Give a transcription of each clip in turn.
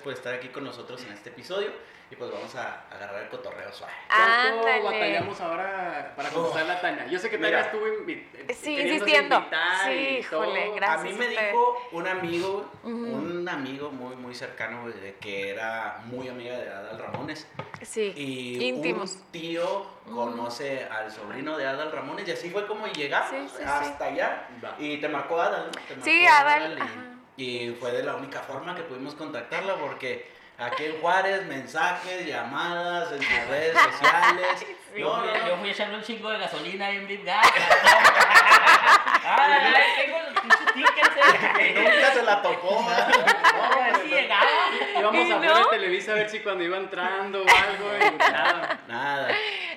por estar aquí con nosotros en este episodio y pues vamos a agarrar el cotorreo suave. ¿Cuánto Ándale. batallamos ahora para contestar a Tania? Yo sé que Tania estuvo invi- Sí, insistiendo. Sí, híjole, gracias. a mí me usted. dijo un amigo, Ujú. un amigo muy muy cercano de que era muy amiga de Adal Ramones Sí. y Íntimos. un tío conoce al sobrino de Adal Ramones y así fue como llegamos Sí, sí, sí. hasta allá y te marcó Adal, ¿no? Te Sí, marcó Adal, y- ajá. Y, fue de la única forma que pudimos contactarla porque aquí en Juárez mensajes, llamadas en sus redes sociales. Sí. No, no, Yo, no. yo fui a echarle un chingo de gasolina ahí en Big Gas. Ay, tengo los pinches tickets. Y eh. nunca se la topó. ¿verdad? No, a ver si llegaba. Íbamos ¿Y afuera no? de Televisa a ver si cuando iba entrando o algo y nada. Nada.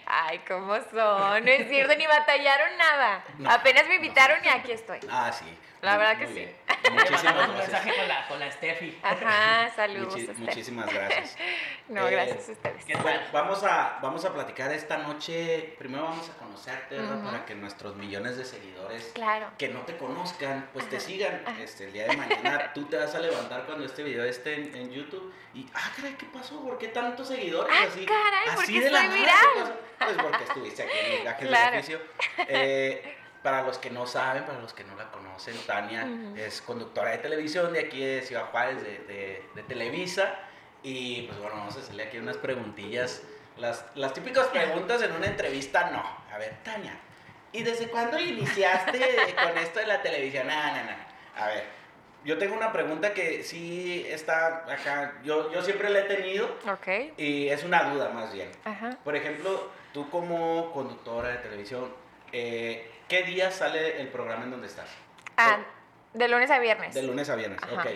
Ay, ¿cómo son? No es cierto, ni batallaron nada. No, Apenas me invitaron y aquí estoy. Ah, sí. La verdad que sí. Muchísimas un gracias. mensaje con la, con la Steffi. Ajá, saludos. Muchi- muchísimas gracias. No, Eh, gracias a ustedes. ¿qué tal? Bueno, vamos a, vamos a platicar esta noche. Primero vamos a conocerte, ¿verdad? Para que nuestros millones de seguidores Claro. que no te conozcan, pues te sigan. ajá. Este, el día de mañana tú te vas a levantar cuando este video esté en, en YouTube y, ah, caray, ¿qué pasó? ¿Por qué tantos seguidores? Ah, así, caray, ¿por así qué de la nada. Pues porque estuviste aquí en Gajes Claro. del Oficio. Eh, para los que no saben, para los que no la conocen, Tania Ujú. es conductora de televisión de aquí de Ciudad Juárez, de, de- de Televisa. Y pues bueno, vamos a hacerle aquí unas preguntillas. Las, las típicas preguntas en una entrevista, no. A ver, Tania, ¿y desde cuándo iniciaste con esto de la televisión? No, no, no. A ver, yo tengo una pregunta que sí está acá. Yo, yo siempre la he tenido Ok. y es una duda más bien. Ajá. Por ejemplo, tú como conductora de televisión, eh, ¿qué día sale el programa en donde estás? Ah, de lunes a viernes. De lunes a viernes, Ajá. ok.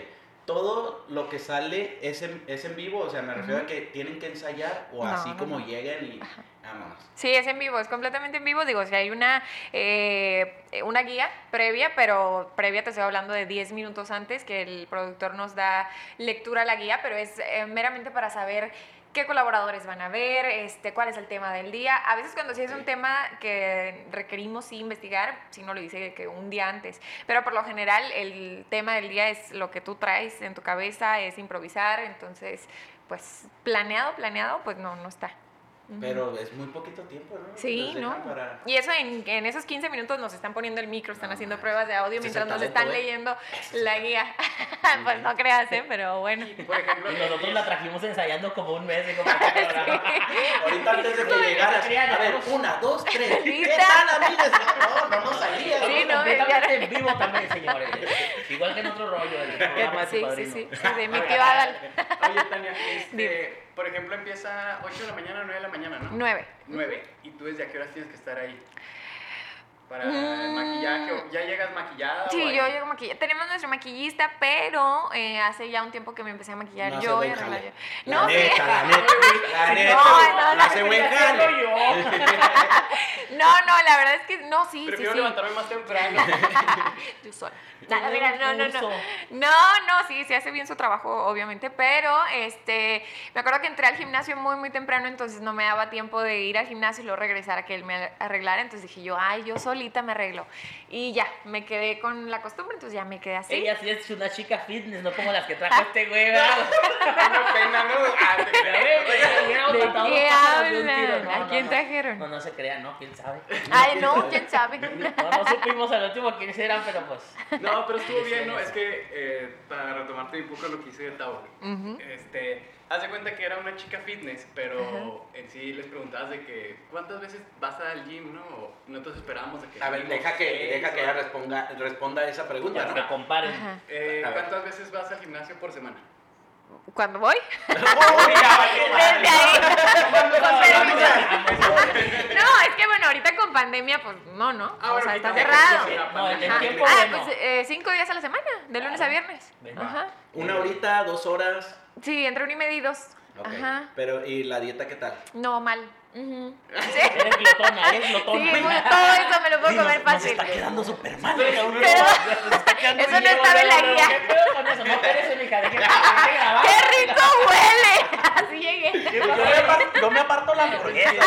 ¿Todo lo que sale es en, es en vivo? O sea, me refiero a que tienen que ensayar o No, así no, como no. llegan y vámonos. Sí, es en vivo, es completamente en vivo. Digo, si hay una, eh, una guía previa, pero previa te estoy hablando de 10 minutos antes que el productor nos da lectura a la guía, pero es eh, meramente para saber qué colaboradores van a ver, este, cuál es el tema del día. A veces cuando sí es un tema que requerimos sí investigar, si no lo dice que un día antes, pero por lo general el tema del día es lo que tú traes en tu cabeza, es improvisar, entonces, pues planeado, planeado, pues no, no está. Pero es muy poquito tiempo, ¿no? Sí, ¿no? para- Y eso en, en esos 15 minutos nos están poniendo el micro, están No, haciendo pruebas de audio es mientras el nos están ¿eh? leyendo es la el guía. pues no creas, ¿eh? Pero bueno. Y, por ejemplo, Y nosotros la trajimos ensayando como un mes. y como este programa. Ahorita antes de que llegaras, sí, a ver, una, dos, tres. ¿Qué tal, amigos? No, no, no salía. Sí, ¿no? no, completamente en vivo también, señores. Igual que en otro rollo del programa de Sí, sí, sí, sí, de mi tío Adal. Oye, Tania, este, Dime. Por ejemplo, empieza 8 de la mañana, 9 de la mañana, ¿no? 9. 9. ¿Y tú desde a qué horas tienes que estar ahí? Para Mm. el maquillaje. ¿o ¿Ya llegas maquillada? Sí, yo llego maquillada. Tenemos nuestro maquillista, pero eh, hace ya un tiempo que me empecé a maquillar No yo y a arreglar yo. La No, neta, la neta, la neta. no, la no, hace buen yo. No, no, la verdad es que no, sí, Prefiero sí. levantarme más temprano. Yo sola. Nada, mira, no, no, no. Curso. No, no, sí, sí hace bien su trabajo, obviamente, pero este, me acuerdo que entré al gimnasio muy, muy temprano, entonces no me daba tiempo de ir al gimnasio y luego regresar a que él me arreglara, entonces dije yo, ay, yo solita me arreglo. Y ya, me quedé con la costumbre, entonces ya me quedé así. Ella sí es una chica fitness, no como las que trajo este güey, ¿verdad? Una pena, ¿no? Ah, te Ya creo. ves, güey, ¿A quién trajeron? No, no se crea, no, quién sabe. Ay, no, quién sabe. No, no supimos al último quiénes eran, pero pues. No, pero estuvo bien, ¿no? Es que, eh, para retomarte un poco lo que hice de Tavo, Ujú. este, haz de cuenta que era una chica fitness, pero en sí les preguntabas de que, ¿cuántas veces vas al gym, no? O nosotros esperábamos de que... A ver, deja que, seis, deja que ella responda, responda esa pregunta, ¿no? que comparen. Ajá. Eh, A. ¿Cuántas veces vas al gimnasio por semana? ¿Cuándo voy? Permiso. No, es que bueno, ahorita con pandemia, pues no, ¿no? Ah, o sea, está cerrado. sí, No, en el Ajá. tiempo Ah, pues eh, cinco días a la semana, de lunes a viernes. Ajá. Una horita, dos horas. Sí, entre una y media y dos. Ok. Ajá. Pero, ¿y la dieta qué tal? No, mal. Ujú. Eres glotona, eres Sí, glotona. pues, todo eso me lo puedo nos- comer nos fácil. está quedando súper mal, Pero-. Nos está quedando Eso no estaba en la guía. ¿Qué pedo con eso? No deje grabar. ¡Qué rico huele! Así llegué. Yo me aparto, yo me aparto la hamburguesa.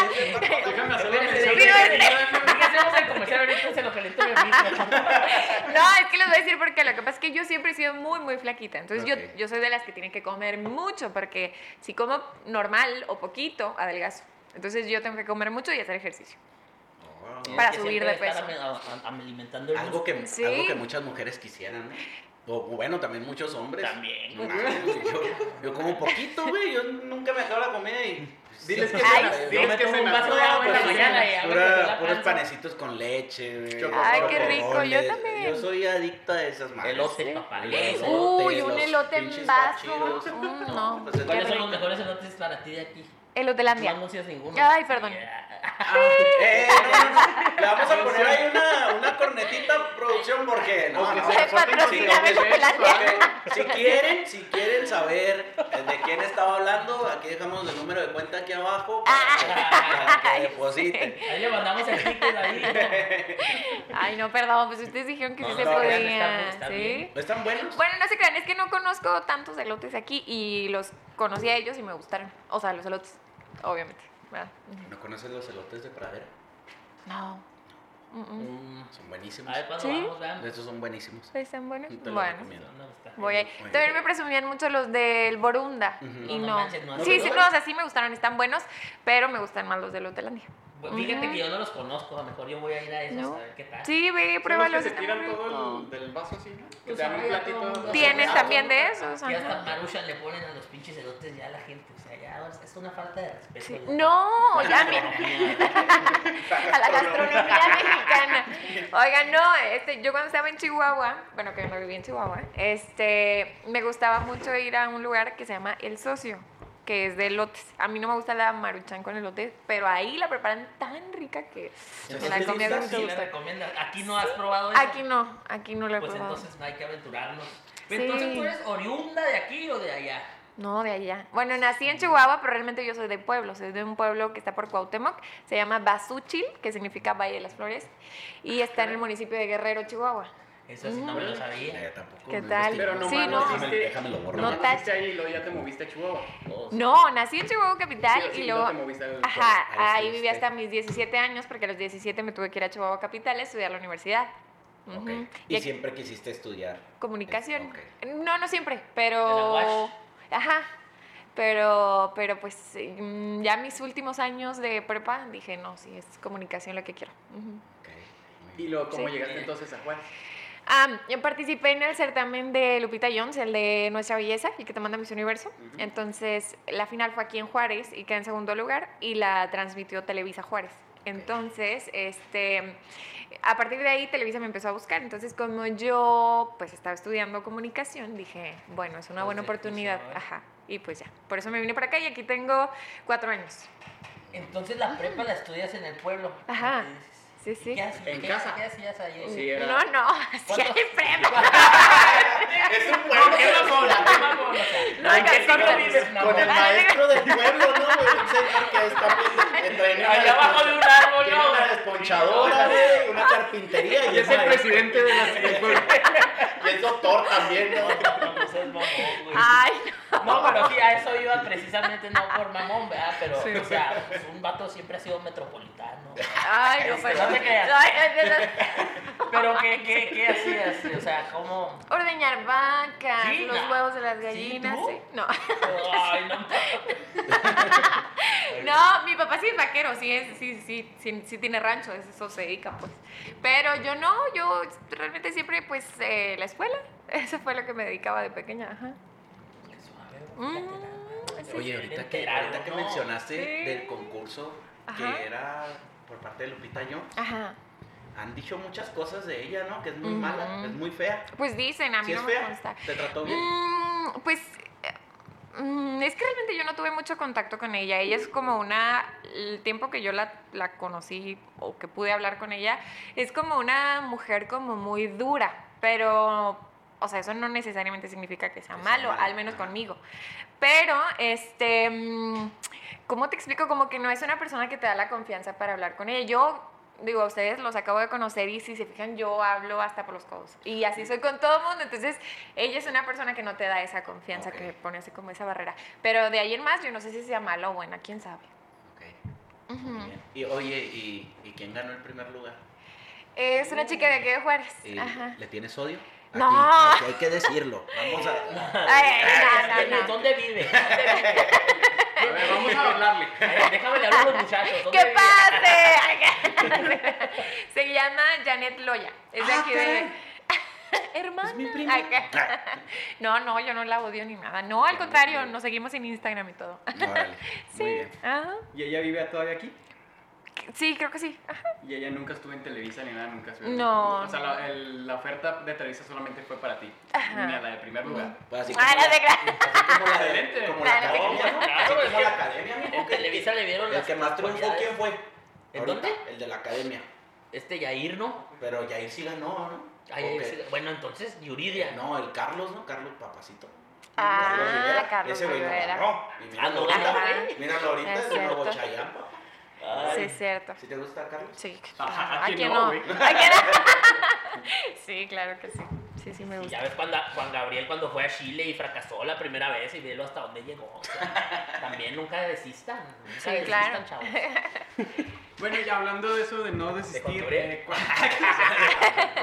Déjame hacer la mención. Pero déjese, este- déjese. ¿Qué hacemos el comercial ahorita? Se lo yo mismo. No, es que les voy a decir porque lo que pasa es que yo siempre he sido muy, muy flaquita. Entonces yo, yo soy de las que tienen que comer mucho porque si como normal o poquito, adelgazo. Entonces yo tengo que comer mucho y hacer ejercicio. Oh. Para subir de peso. am- am- alimentando el Algo que, Sí. algo que muchas mujeres quisieran, ¿no? O bueno, también muchos hombres. También, yo como poquito, güey. Yo nunca me acabo la comida y. Diles que Ay, diles me que tomo un vaso de agua en la mañana y pura- puros panecitos con leche, güey. Ay, qué rico, yo también. Yo soy adicta a esas madres. Elote, Sí. papá. Uy, un elote en vaso. Mm, no. pues es ¿Cuáles son los mejores elotes para ti de aquí? No Elotelandia. anuncias ninguno. Ay, perdón. Eh, no, no, no. Le vamos a poner ahí una, una cornetita porque no, no, Si quieren, si quieren saber de quién estaba hablando, aquí dejamos el número de cuenta aquí abajo para, que- para que depositen. Ahí le mandamos el ticket ahí. Ay, no, perdón, pues ustedes dijeron que No, sí se no, podía. está- está ¿sí? bien. ¿Están buenos? Bueno, no se crean, es que no conozco tantos elotes aquí y los conocí a ellos y me gustaron. O sea, los elotes, obviamente. ¿No conoces los elotes de pradera? No. Mm, Son buenísimos. A ver, ¿cuándo Sí. vamos? Vean. Estos son buenísimos. ¿Están buenos? Te Bueno. Voy ahí. Bueno. También me presumían mucho los del Borunda. Y No, no no. manches, no, sí, sí, no. no, o sea, sí me gustaron, están buenos, pero me gustan más los de Lotelandia. Pues Fíjate que yo no los conozco, a lo mejor yo voy a ir a esos No. a ver qué tal. Sí, ve, pruébalos. que se tiran todo el, del vaso así, ¿no? Que Pues te dan un platito. Tienen sabe. también de esos, Y hasta ajá. Maruchan le ponen a los pinches elotes ya a la gente. O sea, ya es una falta de respeto. Sí. No, ya Gastronomía. a la gastronomía mexicana. Oigan, no, este, yo cuando estaba en Chihuahua, bueno, que no viví en Chihuahua, este, me gustaba mucho ir a un lugar que se llama El Socio, que es de elotes. A mí no me gusta la maruchan con elote, pero ahí la preparan tan rica que me la Entonces, comía con sí mucho le gusto. recomiendas. Aquí no has probado eso. Aquí no, aquí no la he Pues probado. entonces no hay que aventurarnos. Pero Sí. Entonces tú eres oriunda de aquí o de allá. No, de allá. Bueno, nací en Chihuahua, pero realmente yo soy de pueblo. Soy de un pueblo que está por Cuauhtémoc. Se llama Basúchil, que significa Valle de las Flores. Y está en el municipio de Guerrero, Chihuahua. Eso sí no me lo sabía. Eh, tampoco. ¿Qué no tal? Pero no Sí, no. Déjame, déjame lo borro. No ¿no? Naciste ahí y luego ya te moviste a Chihuahua. Todos. No, nací en Chihuahua capital Sí, y sí, luego... te moviste al- Ajá, ahí viví hasta mis 17 años porque a los 17 me tuve que ir a Chihuahua capital a estudiar la universidad. Ok. Ujú. Y, Y siempre quisiste estudiar. comunicación. Ok. No, no siempre, ¿En la pero... Ajá. Pero, pero pues mm, ya mis últimos años de prepa dije, no, sí, es comunicación lo que quiero. Ujú. Ok, muy Y luego, ¿cómo Sí. llegaste entonces a Juárez? Ah, yo participé en el certamen de Lupita Jones, el de Nuestra Belleza, el que te manda Miss Universo. Entonces, la final fue aquí en Juárez y quedé en segundo lugar y la transmitió Televisa Juárez. Entonces, este, a partir de ahí Televisa me empezó a buscar. Entonces, como yo pues estaba estudiando comunicación, dije, bueno, es una Pues buena oportunidad. Ajá. Y pues ya, por eso me vine para acá y aquí tengo cuatro años. Entonces la prepa la estudias en el pueblo. Ajá. Sí, sí. ¿Qué haces? En ¿Qué- casa. ¿Qué hacías ahí? Sí, era- No, no, hacía ¿Cuánto- en prepa. Es un No, ¿qué mamona? ¿Qué mamona? No, ¿en qué siglo vives, Con el mamona? maestro del pueblo, ¿no? Un señor que está pues, entre Allá abajo de un árbol, ¿no? una desponchadora, güey, una carpintería y es el presidente de la pueblo. Y es doctor también, ¿no? No, no güey. Ay, No, pero sí, a eso iba precisamente, no por mamón, ¿verdad? Pero, Sí. o sea, pues, un vato siempre ha sido metropolitano. ay, no, Este, perdón. no te creas. Pero, ¿qué, qué, qué hacías? O sea, ¿cómo...? Ordeñar vacas, Sí, los huevos de las ¿Sí, gallinas. tú? sí. No. Ay, no. no, mi papá sí es vaquero, sí, es, sí, sí, sí, sí tiene rancho, es- eso se dedica, pues. Pero yo no, yo realmente siempre, pues, eh, la escuela, eso fue lo que me dedicaba de pequeña, ajá. Mm, sí. Oye, ahorita que, ahorita que mencionaste Sí. del concurso Ajá. que era por parte de Lupita Jones, Ajá. han dicho muchas cosas de ella, ¿no? Que es muy mala, es muy fea. Pues dicen, a mí ¿Sí no es me fea? consta. ¿Te trató bien? Mm, pues eh, mm, es que realmente yo no tuve mucho contacto con ella. Ella es como una, el tiempo que yo la, la conocí o que pude hablar con ella, es como una mujer como muy dura, pero O sea, eso no necesariamente significa que sea malo, malo, al menos conmigo. Pero, este, mm, ¿cómo te explico? Como que no es una persona que te da la confianza para hablar con ella. Yo, digo, a ustedes los acabo de conocer y si se fijan, yo hablo hasta por los codos. Y así soy con todo el mundo. Entonces, ella es una persona que no te da esa confianza, Ok. que pone así como esa barrera. Pero de ahí en más, yo no sé si sea mala o buena, quién sabe. Ok, bien. Y oye, ¿y, ¿y quién ganó el primer lugar? Es una chica de aquí de Juárez. ¿Y Ajá. ¿Le tiene No. Aquí, aquí hay que decirlo. Vamos a... Ay, no, no, no. ¿Dónde vive? A ver, vamos a hablarle. Déjame le hablar a los muchachos. ¿dónde ¡Que pase! Se llama Janet Loya. Es de Ah, aquí de. Hermana. Es mi prima. Ay, ¿qué? No, no, yo no la odio ni nada. No, al contrario, nos seguimos en Instagram y todo. Sí. muy bien. Ajá. ¿Y ella vive todavía aquí? Sí, creo que sí. Ajá. Y ella nunca estuvo en Televisa ni nada, nunca estuvo. No, O sea, la, el- la oferta de Televisa solamente fue para ti. Ajá. Ni a la de primer lugar. Pues así Ah, la- así como la de- como la Ah, academia. Claro, es como que- la academia. En Televisa le vieron El que más triunfó. ¿quién fue? ¿En Ahorita, dónde? El de la academia. Este Yair, ¿no? Pero Yair sí ganó, ¿no? Ay, sí. Bueno, entonces Yuridia. No, el Carlos, ¿no? Carlos Papacito. Ah, Carlos Ese güey no Rivera. ganó. Y Ah, no míralo ganó, ahorita. güey. Míralo ahorita, Es es el nuevo cierto. Ay. Sí, es cierto. ¿Sí te gusta, Carlos? Sí. Ajá, ¿A ¿quién quién no, no? güey? ¿A quién no? Sí, claro que sí. Sí, sí me Y gusta. ya ves cuando Juan Gabriel cuando fue a Chile y fracasó la primera vez y velo hasta dónde llegó. O sea, también nunca desistan. Nunca Sí, desistan, claro. chavos. Bueno, y hablando de eso de no desistir, eh, ¿cuál-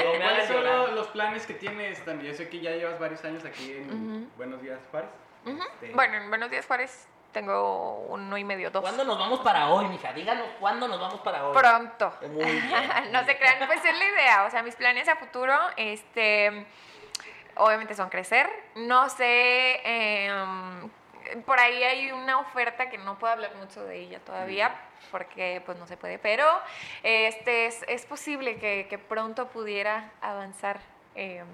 No me ¿cuáles son los, los planes que tienes también? Yo sé que ya llevas varios años aquí en. Buenos Días, Juárez. Este, Bueno, en Buenos Días Juárez tengo uno y medio, dos. ¿Cuándo nos vamos para hoy, mija? Díganos cuándo nos vamos para hoy. Pronto. Muy bien. no se crean, pues es la idea. O sea, mis planes a futuro, este, obviamente son crecer. No sé, em, por ahí hay una oferta que no puedo hablar mucho de ella todavía porque pues no se puede, pero este es, es posible que, que pronto pudiera avanzar em,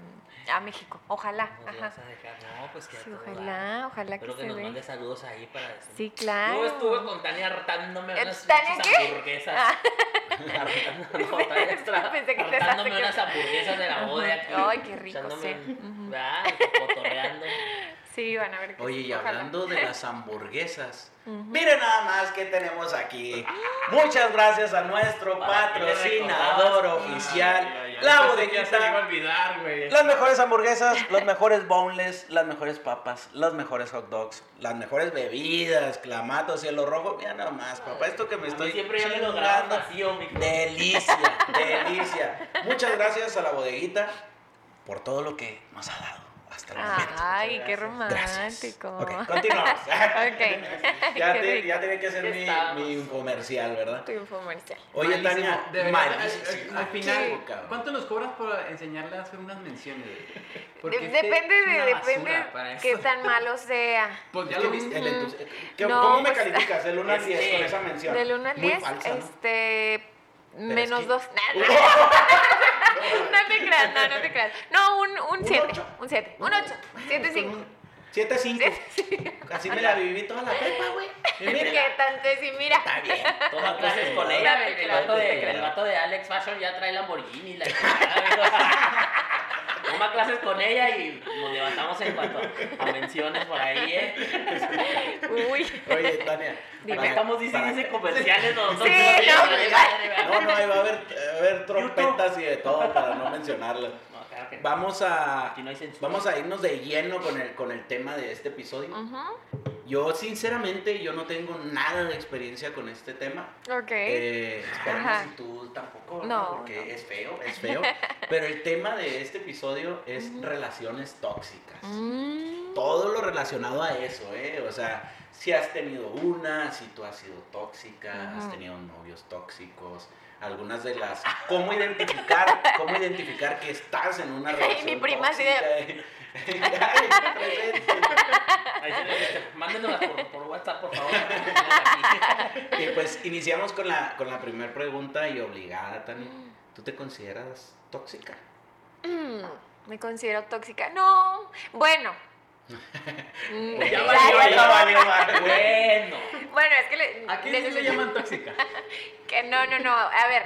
a México. Ojalá. Nos Ajá. vas a dejar. No, pues que Sí, ojalá, ojalá que Espero que se nos mande saludos ahí para decir. Sí, claro. Yo estuve con Tania hartándome unas ¿Tania qué? hamburguesas. Ah. No, Tania extra- Pensé que te hartándome saqué- unas hamburguesas de la boda aquí. Ay, qué rico, sí. ¿verdad? Cotorreando. Sí, van a ver que Oye, sí, y ojalá. hablando de las hamburguesas, miren nada más que tenemos aquí. Muchas gracias a nuestro que patrocinador oficial, La pensé que ya se le iba a bodeguita. olvidar, güey. Las mejores hamburguesas, los mejores boneless, las mejores papas, los mejores hot dogs, las mejores bebidas, clamato, cielo rojo. Mira nada más, papá, esto que me A estoy siempre ya me vacío, mijo. Delicia, delicia. Muchas gracias a la bodeguita por todo lo que nos ha dado hasta el momento. Ay, qué romántico. Ok, continuamos. Ok. ya, te- ya tenía que hacer ¿Qué mi, mi infomercial, ¿verdad? Tu infomercial. Oye. Tania, malísimo. al, al final. ¿cuánto nos cobras por enseñarle a hacer unas menciones? De- este depende de, depende qué tan malo sea. Pues ya lo viste. el ¿Qué- No, ¿Cómo me pues, calificas? Del 1 al 10 este, con esa mención. Del 1 al Muy 10, falsa, ¿no? este. Menos es que- 2. No te creas, no, no te creas. No, un ¿Un 7. ocho? Un 7. Un 8. 7, 5. 7 5. Así me la viví toda la prepa, güey. Mira, ¿Qué tanto es? Y mira. Está bien. Toma clases con ella, el, vato de, creas. el vato de Alex Fashion ya trae Lamborghini. La Toma clases con ella y nos levantamos en cuanto a menciones por ahí, ¿eh? Uy. Oye, Tania. Dime. Estamos diciendo comerciales nosotros. Sí, no. No, no, ahí va a haber, va a haber trompetas y de todo para no mencionarlas. No, claro que no. Vamos a, Aquí no hay censura. vamos a irnos de lleno con el, con el tema de este episodio. Ujú. Yo, sinceramente, yo no tengo nada de experiencia con este tema. Ok. Eh, esperemos Ajá. si tú tampoco. No, porque no. es feo, es feo. Pero el tema de este episodio es relaciones tóxicas. Mm. Todo lo relacionado a eso, ¿eh? O sea, si has tenido una, si tú has sido tóxica, has tenido novios tóxicos, algunas de las... ¿Cómo identificar, cómo identificar que estás en una relación mi prima así le- Mándenoslas por, por WhatsApp, por favor. Aquí. Y pues iniciamos con la, con la primera pregunta y obligada, Tani. ¿Tú te consideras tóxica? Mm, Me considero tóxica. No. Bueno. Mm, Ya ya, valió, ya, ya no. valió. Bueno. Bueno, es que le, ¿A qué les le llaman tóxica? Que no, no, no. A ver.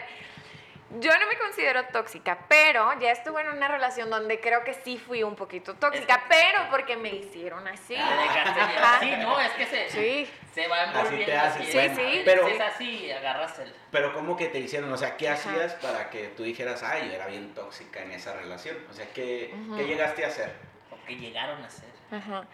Yo no me considero tóxica, pero ya estuve en una relación donde creo que sí fui un poquito tóxica, pero porque me hicieron así. Ah, ya-. Sí, no, es que se, Sí. se va envolviendo. te haces, así. Sí, bueno, sí. pero- Si es así, agarras el... Pero ¿cómo que te hicieron? O sea, ¿qué Ajá. hacías para que tú dijeras, ay, yo era bien tóxica en esa relación? O sea, ¿qué. ¿qué llegaste a hacer? O que llegaron a ser. Ajá.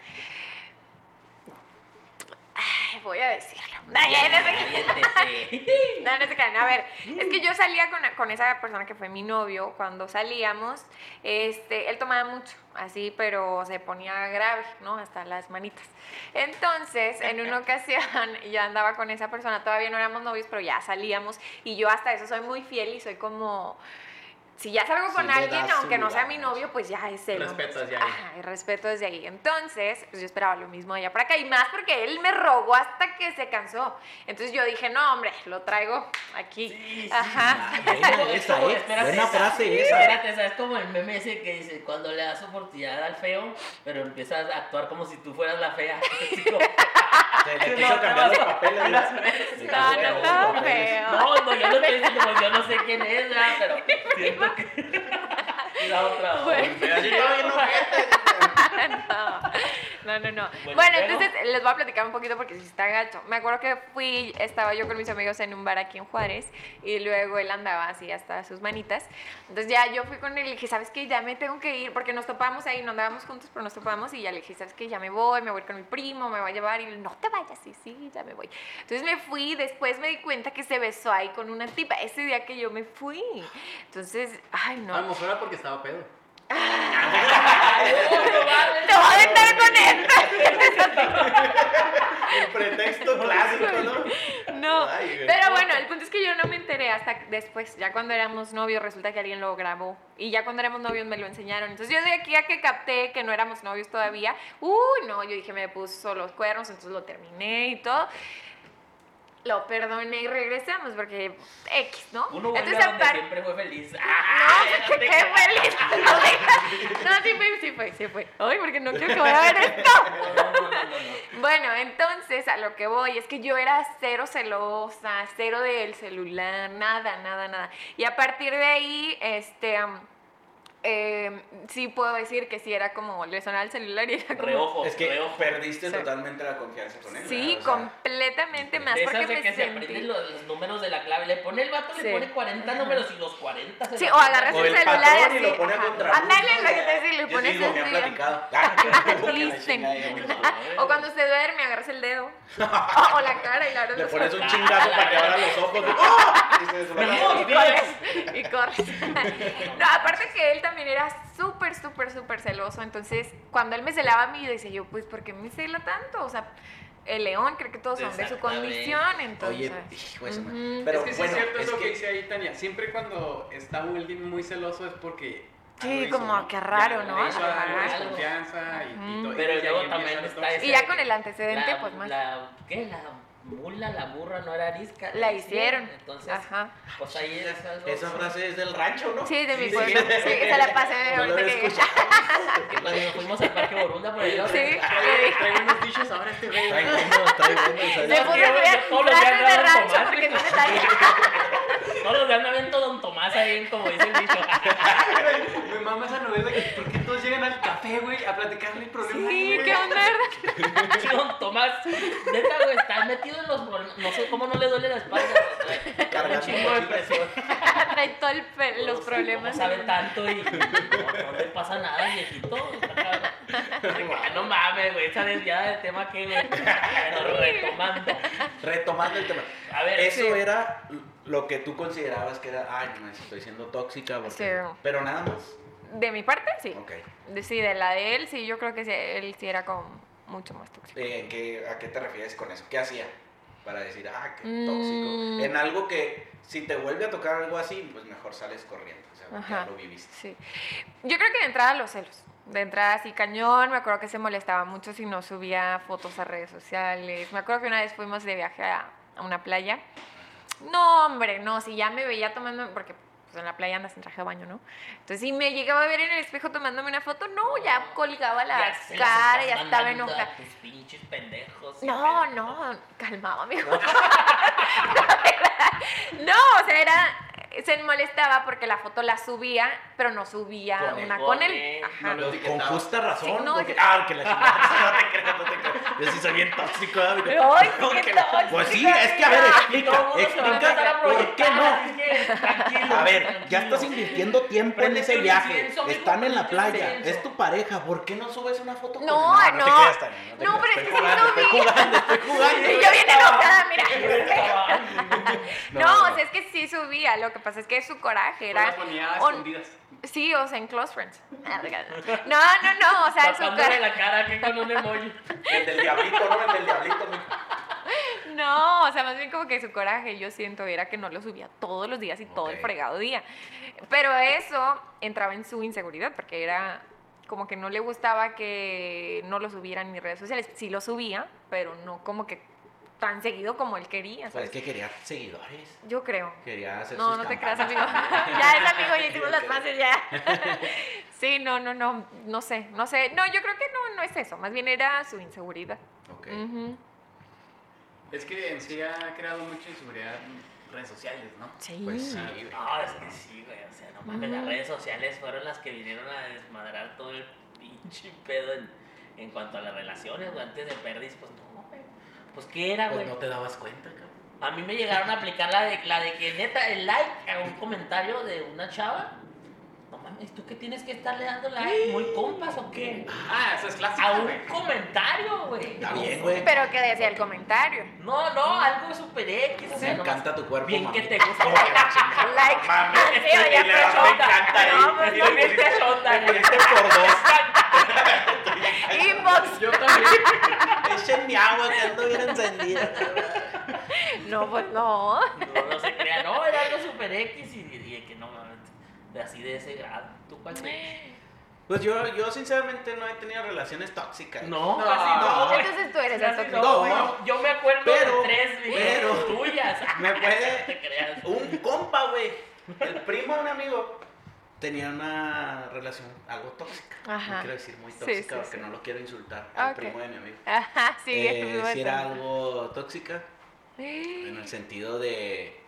Ay, voy a decirlo. No, no se crean. A ver, es que yo salía con, con esa persona que fue mi novio. Cuando salíamos, este, él tomaba mucho, así, pero se ponía grave, ¿no? Hasta las manitas. Entonces, en una ocasión, yo andaba con esa persona, todavía no éramos novios, pero ya salíamos. Y yo hasta eso soy muy fiel y soy como. Si ya salgo con alguien, aunque no sea mi novio, pues ya es él. Respetas ya ahí. Ajá, y respeto desde ahí. Entonces, pues yo esperaba lo mismo allá para acá. Y más porque él me rogó hasta que se cansó. Entonces yo dije, no, hombre, lo traigo aquí. Sí, sí, Ajá. sí. Buena Es como- esa, es como- ¿eh? espérate, Buena esa. frase esa. Espérate, ¿sabes? como el meme ese que dice, cuando le das oportunidad al feo, pero empiezas a actuar como si tú fueras la fea. Se le quiso cambiar No, no. feo. No, no, yo no estoy diciendo, yo no sé quién es, pero siento que... Y la otra, bien. No, no, no. Bueno, Bueno, entonces les voy a platicar un poquito porque sí está gacho. Me acuerdo que fui, estaba yo con mis amigos en un bar aquí en Juárez y luego él andaba así hasta sus manitas. Entonces ya yo fui con él y le dije, ¿sabes qué? Ya me tengo que ir porque nos topamos ahí, no andábamos juntos, pero nos topamos y ya le dije, ¿sabes qué? Ya me voy, me voy con mi primo, me va a llevar y no te vayas, sí, sí, ya me voy. Entonces me fui después me di cuenta que se besó ahí con una tipa ese día que yo me fui. Entonces, ay, no. A lo mejor era porque estaba pedo. Te voy a estar con. El pretexto clásico, ¿no? No, Ay, pero bueno, el punto es que yo no me enteré hasta después, ya cuando éramos novios, resulta que alguien lo grabó y ya cuando éramos novios me lo enseñaron. Entonces yo de aquí a que capté que no éramos novios todavía, uy, no, yo dije me puso los cuernos, entonces lo terminé y todo. Lo perdoné y regresamos porque X, ¿no? Uno vuelve entonces a donde aparte siempre fue feliz. no, ¡Ah! que qué feliz. No, no, sí fue, sí fue, sí fue. Ay, porque no quiero que vaya a ver esto. No, no, no, no, no. Bueno, entonces a lo que voy es que yo era cero celosa, cero del celular, nada, nada, nada. Y a partir de ahí, este, eh, sí puedo decir que sí era como, le sonaba el celular y era como... Reojo, Es que reojo. perdiste Sí. totalmente la confianza con él. Sí, ¿verdad? O sea, completamente más De porque de me que se aprenden sentí... los, los números de la clave. Le pone el vato, Sí. le pone 40 números y los 40 se Sí, o aprende. agarras O el el celular patrón y así, lo pone a ajá. Ándale, ¿no? lo que te decía, le pones sí, lo me ha así. platicado. Ah, chingada, ya me- O cuando se duerme, agarras el dedo. O, la cara y la Le pones un chingazo para que abra los ojos. ¡Oh! Se y corres. No, aparte que él también era súper, súper, súper celoso. Entonces, cuando él me celaba a mí, yo decía yo, pues, ¿por qué me cela tanto? O sea, el león, creo que todos son de su condición, entonces. Oye, hijo. Pero es que sí bueno, es cierto es eso que... que- dice ahí Tania. Siempre cuando está alguien muy celoso es porque. Sí, hizo, como ¿no? que raro, ¿no? le hizo algo de desconfianza y, y Ujú. todo. Pero y luego también está ese- Y ya con el antecedente, la, pues más. La, ¿Qué? La mula, la burra no era arisca. La hicieron. Entonces, Ajá. pues ahí es algo. Esa frase es del rancho, ¿no? Sí, de mi sí. pueblo. Sí, se la pasé No ahorita que cuando fuimos al Parque Borunda por ahí. ¿no? Sí. Trae unos dichos ahora este buenos, trae buenos, Le ¿sabes? Sí, puse frases de rancho porque no me salía. Todos los días me avento Don Tomás ahí, como dice el dicho. Me mama esa novela que ¿por qué todos llegan al café, güey, a platicarle el problema? Sí, qué onda, ¿verdad? Sí, Don Tomás, neta, güey, está metido en los problemas. No sé cómo no le duele la espalda. Cargando chingo de presión. Trae todo el pe- los problemas. ¿Cómo sabe tanto y no, no le pasa nada, viejito? No mames, güey, esa desviada de tema que, güey. Pero retomando. Retomando el tema. A ver, Eso Sí. era lo que tú considerabas que era, ay, no, estoy siendo tóxica. Porque... Sí. Pero nada más. De mi parte, sí. Ok. De- Sí, de la de él, sí, yo creo que sí, él sí era como mucho más tóxico. Eh, ¿en qué- ¿A qué te refieres con eso? ¿Qué hacía? Para decir, ah, qué Mm. tóxico. En algo que, si te vuelve a tocar algo así, pues mejor sales corriendo. O sea, Ajá. ya lo viviste. Sí. Yo creo que de entrada los celos. De entrada así cañón, me acuerdo que se molestaba mucho si no subía fotos a redes sociales. Me acuerdo que una vez fuimos de viaje a, a una playa. No, hombre, no, si ya me veía tomando, porque pues, en la playa andas en traje de baño, ¿no? Entonces si me llegaba a ver en el espejo tomándome una foto, no, ya colgaba la ya cara, ya estaba enojada. Tus pinches pendejos. No, no, calmado, amigo. no, o sea, era se molestaba porque la foto la subía, pero no subía Con una Con con él. Ajá. No lo Con justa razón. Sí, no, porque- es- Ah, que la chingada. No te creas, no te creas. Yo sí soy bien tóxico. ¿eh? Ay, No, qué que la- tóxico, Pues sí, es que a ver, explica, Todo mundo se va a empezar a explica por qué no. A ver, ya estás invirtiendo tiempo en ese viaje. Están en la playa. Es tu pareja. ¿Por qué no subes una foto con No, él? no. te creas, Tania, no No, pero es que sí jugando, subí. Estoy jugando, estoy jugando. Y yo bien enojada, mira. No, No, no. o sea, es que sí subía. Lo que pasa es que su coraje era. las ponía on- escondidas. Sí, o sea, en close friends. No, no, no, o sea, su coraje. la cara aquí con un emoji. El del diablito, no, el del diablito. mijo. No, o sea, más bien como que su coraje, yo siento, era que no lo subía todos los días y todo el fregado día. Pero eso entraba en su inseguridad, porque era como que no le gustaba que no lo subieran ni redes sociales. Sí lo subía, pero no como que tan seguido como él quería, Pues ¿sabes? es que quería seguidores. Yo creo. Quería hacer No, sus no te creas, amigo. ya es amigo, ya hicimos las paces, ya. sí, no, no, no, no sé, no sé. No, yo creo que no, no es eso, más bien era su inseguridad. Ok. Es que en sí ha creado mucha inseguridad en redes sociales, ¿no? Sí. Pues sí, güey. No, es que sí, güey. O sea, no mames, las Ujú. redes sociales fueron las que vinieron a desmadrar todo el pinche pedo en, en cuanto a las relaciones, güey. Antes de Perdis, pues no. Pues, ¿qué era, Pues güey? no te dabas cuenta, cabrón. A mí me llegaron a aplicar la de, la de que neta, el like a un comentario de una chava. Mames, ¿tú qué tienes que estarle dando like? ¿Muy compas o qué? Ah, eso es clásico, A un güey. comentario, güey. Está bien, güey. Pero que decía el comentario. No, no, algo super X. o sea, Me encanta tu cuerpo, Bien mami. que te gusta. Like. mames. Sí, oye, Y le pero das me encanta No, ahí. pues, Y Yo le bien güey. pusiste por dos. Inbox. Yo también. Echen mi agua que ando bien encendida. No, pues no. No, no se crea, no, era algo super X y, y que no mames, de así de ese grado. ¿Tú cuál tienes? Pues yo, yo sinceramente no he tenido relaciones tóxicas. No, No, casi no. güey. Entonces tú eres el tóxico. no. No. Yo me acuerdo Pero- de tres pero- tuyas. Me puede. te creas. Un compa, güey. El primo de un amigo tenía una relación algo tóxica. Ajá. No quiero decir muy Sí, tóxica sí, porque sí. no lo quiero insultar. Ah, Al ok. primo de mi amigo. Ajá, sí. Eh, es si era algo tóxica. En el sentido de.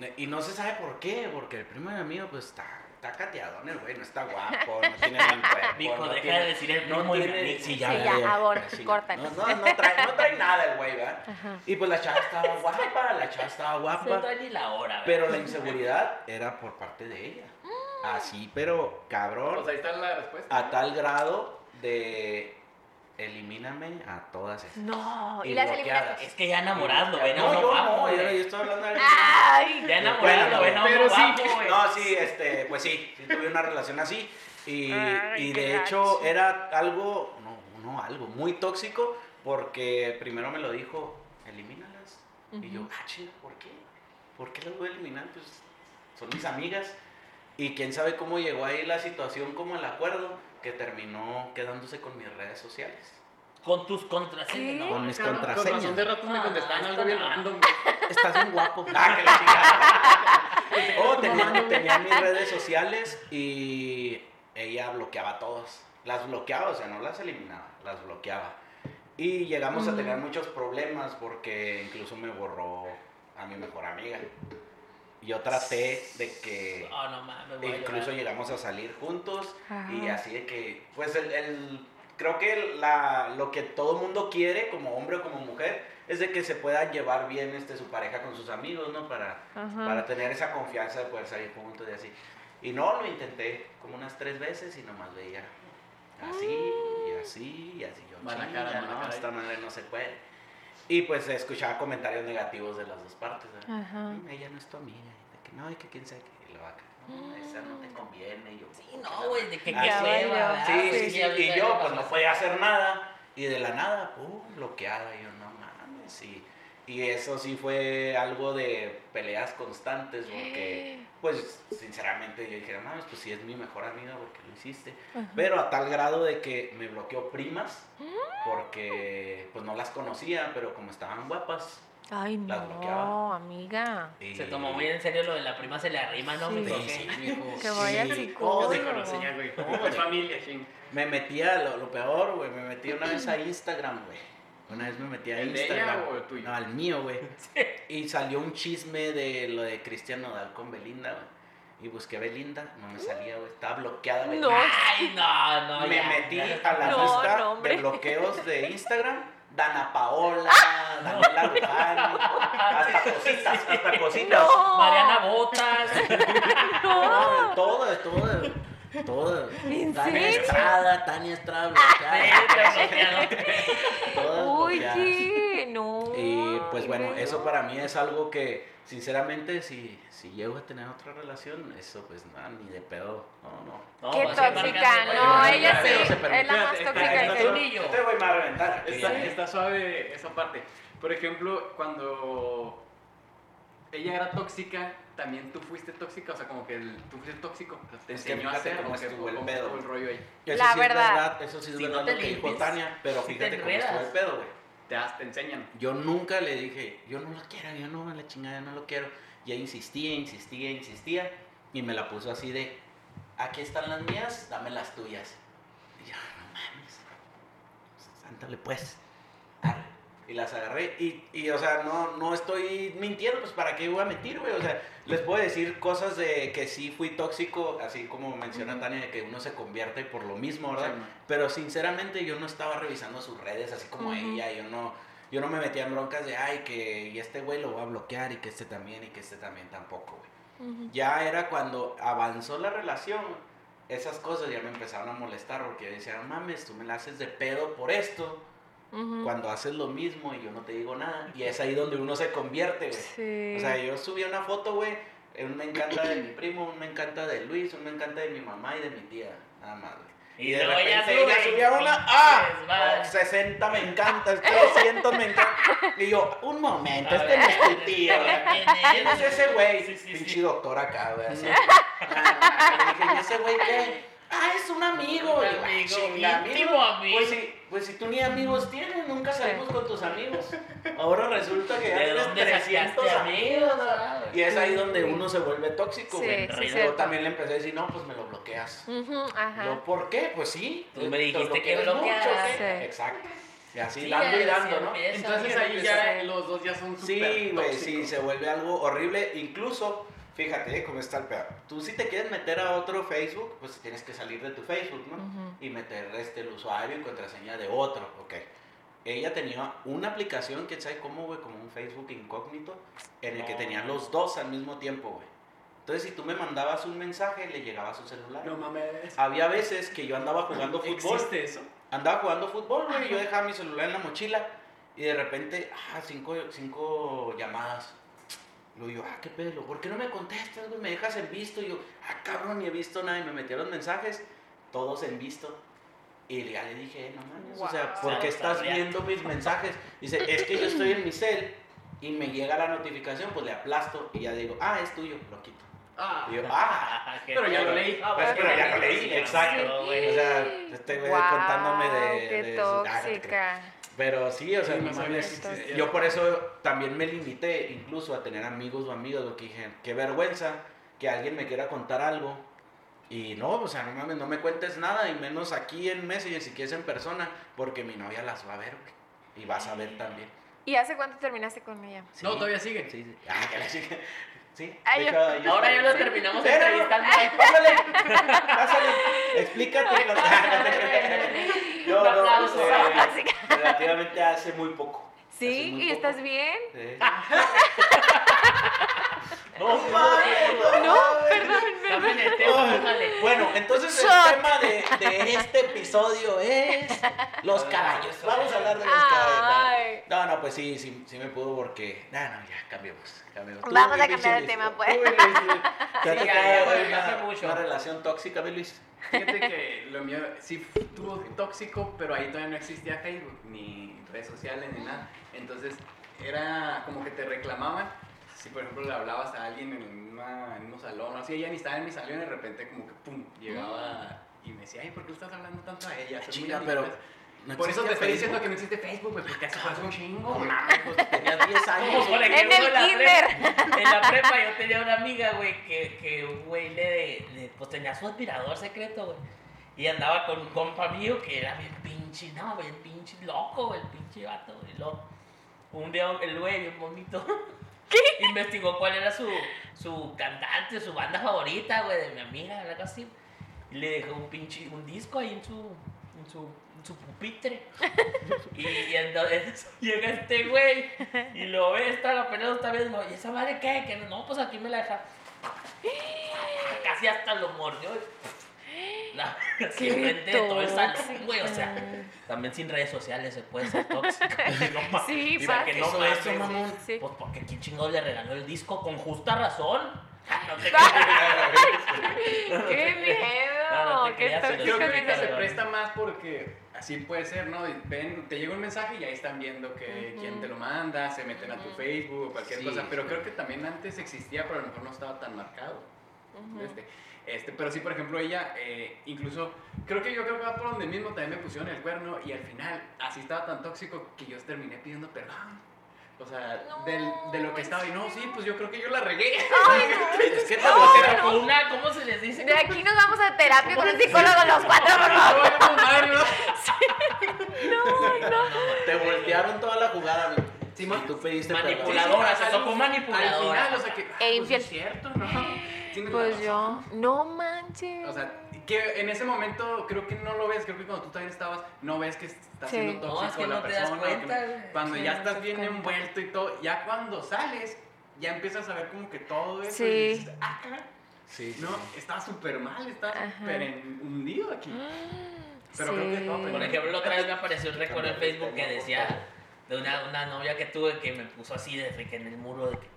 De- Y no se sabe por qué, porque el primo de mi amigo, pues está, está cateadón el güey, no está guapo, no tiene buen cuerpo. Mijo, no deja tiene- de decir el no primo de mi tiene- amigo. Sí, Sí, ya, ahora, sí, córtale. No, no, no trae, no trae nada el güey, ¿verdad? Ajá. Y pues la chava estaba guapa, la chava estaba No guapa. trae ni la hora, ¿verdad? Pero la inseguridad era por parte de ella. Así, pero cabrón, Pues ahí está la respuesta. a tal grado de elimíname a todas esas. No, y Y las eliminaste. Es que ya enamorado, güey. No, yo no, guapo, yo, yo estoy hablando de Ay, Ya enamorado, Bueno, güey. No, pero no, sí. No, este, pues sí, sí tuve una relación así. Y, Ay, y de hecho gacho. era algo, no, no, algo muy tóxico, porque primero me lo dijo, elimínalas. Y yo, ah, chinga, ¿por qué? ¿Por qué las voy a eliminar? Pues son mis amigas. Y quién sabe cómo llegó ahí la situación, como el acuerdo, que terminó quedándose con mis redes sociales. Con tus contraseñas, no. Con mis Cabrón, contraseñas. Con de rato me Ah, contestaban algo bien random. Estás bien guapo. Ah, que la chingada. Oh, tenía, tenía mis redes sociales y ella bloqueaba todas. Las bloqueaba, o sea, no las eliminaba, las bloqueaba. Y llegamos a tener muchos problemas porque incluso me borró a mi mejor amiga. Yo traté de que Oh, no mames, a incluso llegamos a salir juntos y Ajá. así de que, pues el, el- creo que la, lo que todo mundo quiere, como hombre o como mujer, es de que se pueda llevar bien este, su pareja con sus amigos, ¿no? Para, Ajá. para tener esa confianza de poder salir juntos y así. Y no, lo intenté como unas tres veces y nomás veía así y así y así. Yo, Mala "Chinga, cara, mala no, cara". esta madre no se puede. Y pues escuchaba comentarios negativos de las dos partes. "Mm, ella no es tu amiga, de que no, y que quién sabe y lo acá, no, esa no te conviene, yo, Sí, no, güey, de que Ah, qué sí. hueva. Sí, sí, sí, y yo pues no podía hacer nada, y de la nada, pum, bloqueada, y yo, no mames, y, y eso sí fue algo de peleas constantes, porque, pues, sinceramente, yo dije, no mames, pues sí es mi mejor amiga, porque lo hiciste, pero a tal grado de que me bloqueó primas, porque, pues, no las conocía, pero como estaban guapas, Ay, Las bloqueaba. no, amiga. y- Se tomó muy en serio lo de la prima se le arrima, ¿no? Sí. Me Sí, que- sí, vaya al sí. psicólogo. Conocía, güey. Es familia, ching. Me metía, lo, lo peor, güey, me metí una vez a Instagram, güey. Una vez me metí a ¿El de Instagram. ella o el tuyo? No, al mío, güey. Y salió un chisme de lo de Cristian Nodal con Belinda, güey. Y busqué a Belinda, no me salía, güey. Estaba bloqueada. No. Ay, no, no. me ya, metí ya. a la No, lista no, de bloqueos de Instagram. Dana Paola, Daniela Luján, hasta cositas, hasta cositas. No. Mariana Botas. No. Todo, todo, todo. ¿En Tania? Estrada, Tania Estrada Sí, bloqueada. te. Todas bloqueadas. Oye, no. Y pues bueno, eso para mí es algo que, sinceramente, si, si llego a tener otra relación, eso pues nada, ni de pedo. No, no. No, Qué sí, tóxica, no, ella sí, es la más tóxica que güey me va a reventar. Está suave esa parte. Por ejemplo, cuando ella era tóxica, también tú fuiste tóxica, o sea, como que el- tú fuiste tóxico, te Es que enseñó a hacer cómo o que estuvo el como pedo. el rollo ahí. Eso La sí verdad. es verdad, eso sí es Si verdad no te lo que dijo Tania, pero fíjate te cómo estuvo el pedo, güey. Te, te enseñan. Yo nunca le dije, yo no lo quiero, yo no, la chingada, no lo quiero. Y ella insistía, insistía, insistía, y me la puso así de, aquí están las mías, dame las tuyas. Y yo, no mames, sántale pues. Arre. Y las agarré, y, y, o sea, no, no estoy mintiendo, pues para qué voy a mentir, güey. O sea, les puedo decir cosas de que sí fui tóxico, así como menciona Tania, de que uno se convierte por lo mismo, ¿verdad? Sí, Pero sinceramente yo no estaba revisando sus redes así como Ujú. ella, yo no, yo no me metía en broncas de, ay, que y este güey lo voy a bloquear y que este también y que este también tampoco, güey. Ujú. Ya era cuando avanzó la relación, esas cosas ya me empezaron a molestar porque yo decía, no mames, tú me la haces de pedo por esto, Cuando haces lo mismo y yo no te digo nada. Y es ahí donde uno se convierte, güey. Sí. O sea, yo subí una foto, güey, un me encanta de mi primo, un me encanta de Luis, un me encanta de mi mamá y de mi tía, nada más, güey. Y de ya repente ella sube, subía una, ¡ah! madres. 60 me encanta, 300 me encanta. Y yo, un momento, este no es tu tío. ¿quién ¿Quién es ese güey? Sí, sí, Pinche sí. doctor acá, güey, así. Ah, Le dije, ¿y ese güey qué? Ah, es un amigo. Un amigo, "Chinga, íntimo amigo". Pues si, pues si tú ni amigos tienes, nunca salimos con tus amigos. Ahora resulta que ya ¿De tienes dónde 300 sacaste amigos. amigos? Y es ahí donde uno se vuelve tóxico, Sí, güey. sí, Yo también le empecé a decir, no, pues me lo bloqueas. Ajá. Yo, ¿por qué? Pues sí. Tú me te dijiste que bloqueas ¿qué? Sí. Exacto. Y así Sí, dando y dando, ¿no? empieza. Entonces ahí Sí. ya los dos ya son Sí, súper güey, sí, se vuelve algo horrible. Incluso, fíjate eh, cómo está el peor. Tú si te quieres meter a otro Facebook, pues tienes que salir de tu Facebook, ¿no? Ujú. Y meter este, el usuario y contraseña de otro, ok. Ella tenía una aplicación, que sabe cómo, güey, como un Facebook incógnito, en el que No. tenía los dos al mismo tiempo, güey. Entonces, si tú me mandabas un mensaje, le llegaba a su celular. No mames. Había veces que yo andaba jugando fútbol. ¿Existe eso? Andaba jugando fútbol, güey. Yo dejaba mi celular en la mochila. Y de repente, ah, cinco, cinco llamadas. Luego yo, ah, qué pedo. ¿Por qué no me contestas, güey? Me dejas en visto. Y yo, ah, cabrón, ni he visto nada. Y me metí a los mensajes, todos en visto. Y ya le dije, no mames, o sea, Wow. ¿por qué estás viendo mis mensajes? Dice, es que yo estoy en mi cel y me llega la notificación, pues le aplasto y ya digo, ah, es tuyo, lo quito. Ah, Y yo, ah, Pero ya lo leí. Ah, Pues, pero ya lo leí, exacto. o sea, este güey contándome de... Qué de ah, tóxica. Pero sí, o sea, Sí, no mames, yo por eso también me limité incluso a tener amigos o amigas, porque dije, qué vergüenza que alguien me quiera contar algo y no, o sea, no mames, no me cuentes nada y menos aquí en Messenger, si quieres en persona, porque mi novia las va a ver güey, y vas a ver también. ¿Y hace cuánto terminaste con ella? Sí. No, todavía sigue. Sí, sí. Ah, que la chica. Sí. Ay, yo- hecho, yo- Ahora ya lo sí. terminamos Pero, entrevistando. ay, Pásale, pásale, explícate. Yo, Un no, aplauso. eh, relativamente hace muy poco. Sí, ¿y poco. estás bien? Sí. No, no, No, perdón, el tema, póngale. Bueno, entonces Shot. el tema de, de este episodio es los caballos. Vamos a hablar de los caballos. No, no, pues sí, sí, sí me pudo porque. No, no, ya, cambiemos. cambiemos. Tú, Vamos a cambiar de tema, tú, pues. mi Luis, sí. ¿Te Sí, ya, ya, una, hace mucho. una relación tóxica, mi Luis? Fíjate que lo mío sí estuvo tóxico, pero ahí todavía no existía Facebook, ni redes sociales, ni nada. Entonces era como que te reclamaban. Si por ejemplo le hablabas a alguien en, una, en un salón, o así, ella ni estaba en mi salón y de repente como que pum, llegaba y me decía, ay, ¿por qué estás hablando tanto a ella? Muy Chinga, amigas". pero no Por eso te estoy diciendo que no existe Facebook, güey, porque hace fue un chingo. No güey. mames, pues tenías 10 años. Por güey. ejemplo, En el la kinder. en la prepa yo tenía una amiga, güey, que, que un güey le, le- pues tenía su admirador secreto, güey. Y andaba con un compa mío que era bien pinche, no, bien pinche loco, güey, el pinche vato, güey, loco. Un día el güey, bien bonito, investigó cuál era su, su cantante, su banda favorita, güey, de mi amiga, algo así. Y le dejó un pinche, un disco ahí en su, en su, en su pupitre. y, y entonces llega este güey y lo ve, está apenas lo está viendo, ¿y esa madre qué? Que no, pues aquí me la deja. Casi hasta lo mordió. La, así Qué enfrente de todo el salón, güey, o sea, también sin redes sociales se puede ser tóxico. No. Sí, Mira que no mames, eso, mamón. Sí. Pues porque quién chingado le regaló el disco con justa razón. No te ¡Qué miedo! No, no te ¡Qué creas, tóxico Creo que ahorita se presta más porque así puede ser, ¿no? Ven, te llega un mensaje y ahí están viendo que Ujú. quién te lo manda, se meten a tu. Facebook o cualquier Sí, cosa. Pero sí. creo que también antes existía, pero a lo mejor no estaba tan marcado. Ujú. Este, este, pero sí, por ejemplo, ella, eh, incluso, creo que yo creo que va por donde mismo también me pusieron el cuerno y al final así estaba tan tóxico que yo terminé pidiendo perdón. O sea, No, del, de lo que ¿en estaba y no, sí, pues yo creo que yo la regué. Ay, no. Es que No, con una, ¿cómo se les dice? De aquí nos vamos a terapia con un psicólogo los cuatro, por favor. No, no. Te voltearon toda la jugada. Sí, tú pediste Manipuladora, Sí, sí, se tocó manipuladora. Al final, o sea que. ah, E pues es cierto, ¿no? Pues yo, no manches. O sea, que en ese momento creo que no lo ves, creo que cuando tú también estabas, no ves que está Sí. siendo No, tóxico es que la no te das persona. que no-. Cuando Sí, ya no estás bien cuenta. envuelto y todo, ya cuando sales, ya empiezas a ver como que todo eso. Sí. Y dices, ah, caray, Sí, sí, no, estaba súper mal, estaba súper hundido aquí. Pero Sí. creo que todo, Por ejemplo, otra vez me apareció un récord en Facebook que decía de una, una novia que tuve que me puso así de que en el muro de que,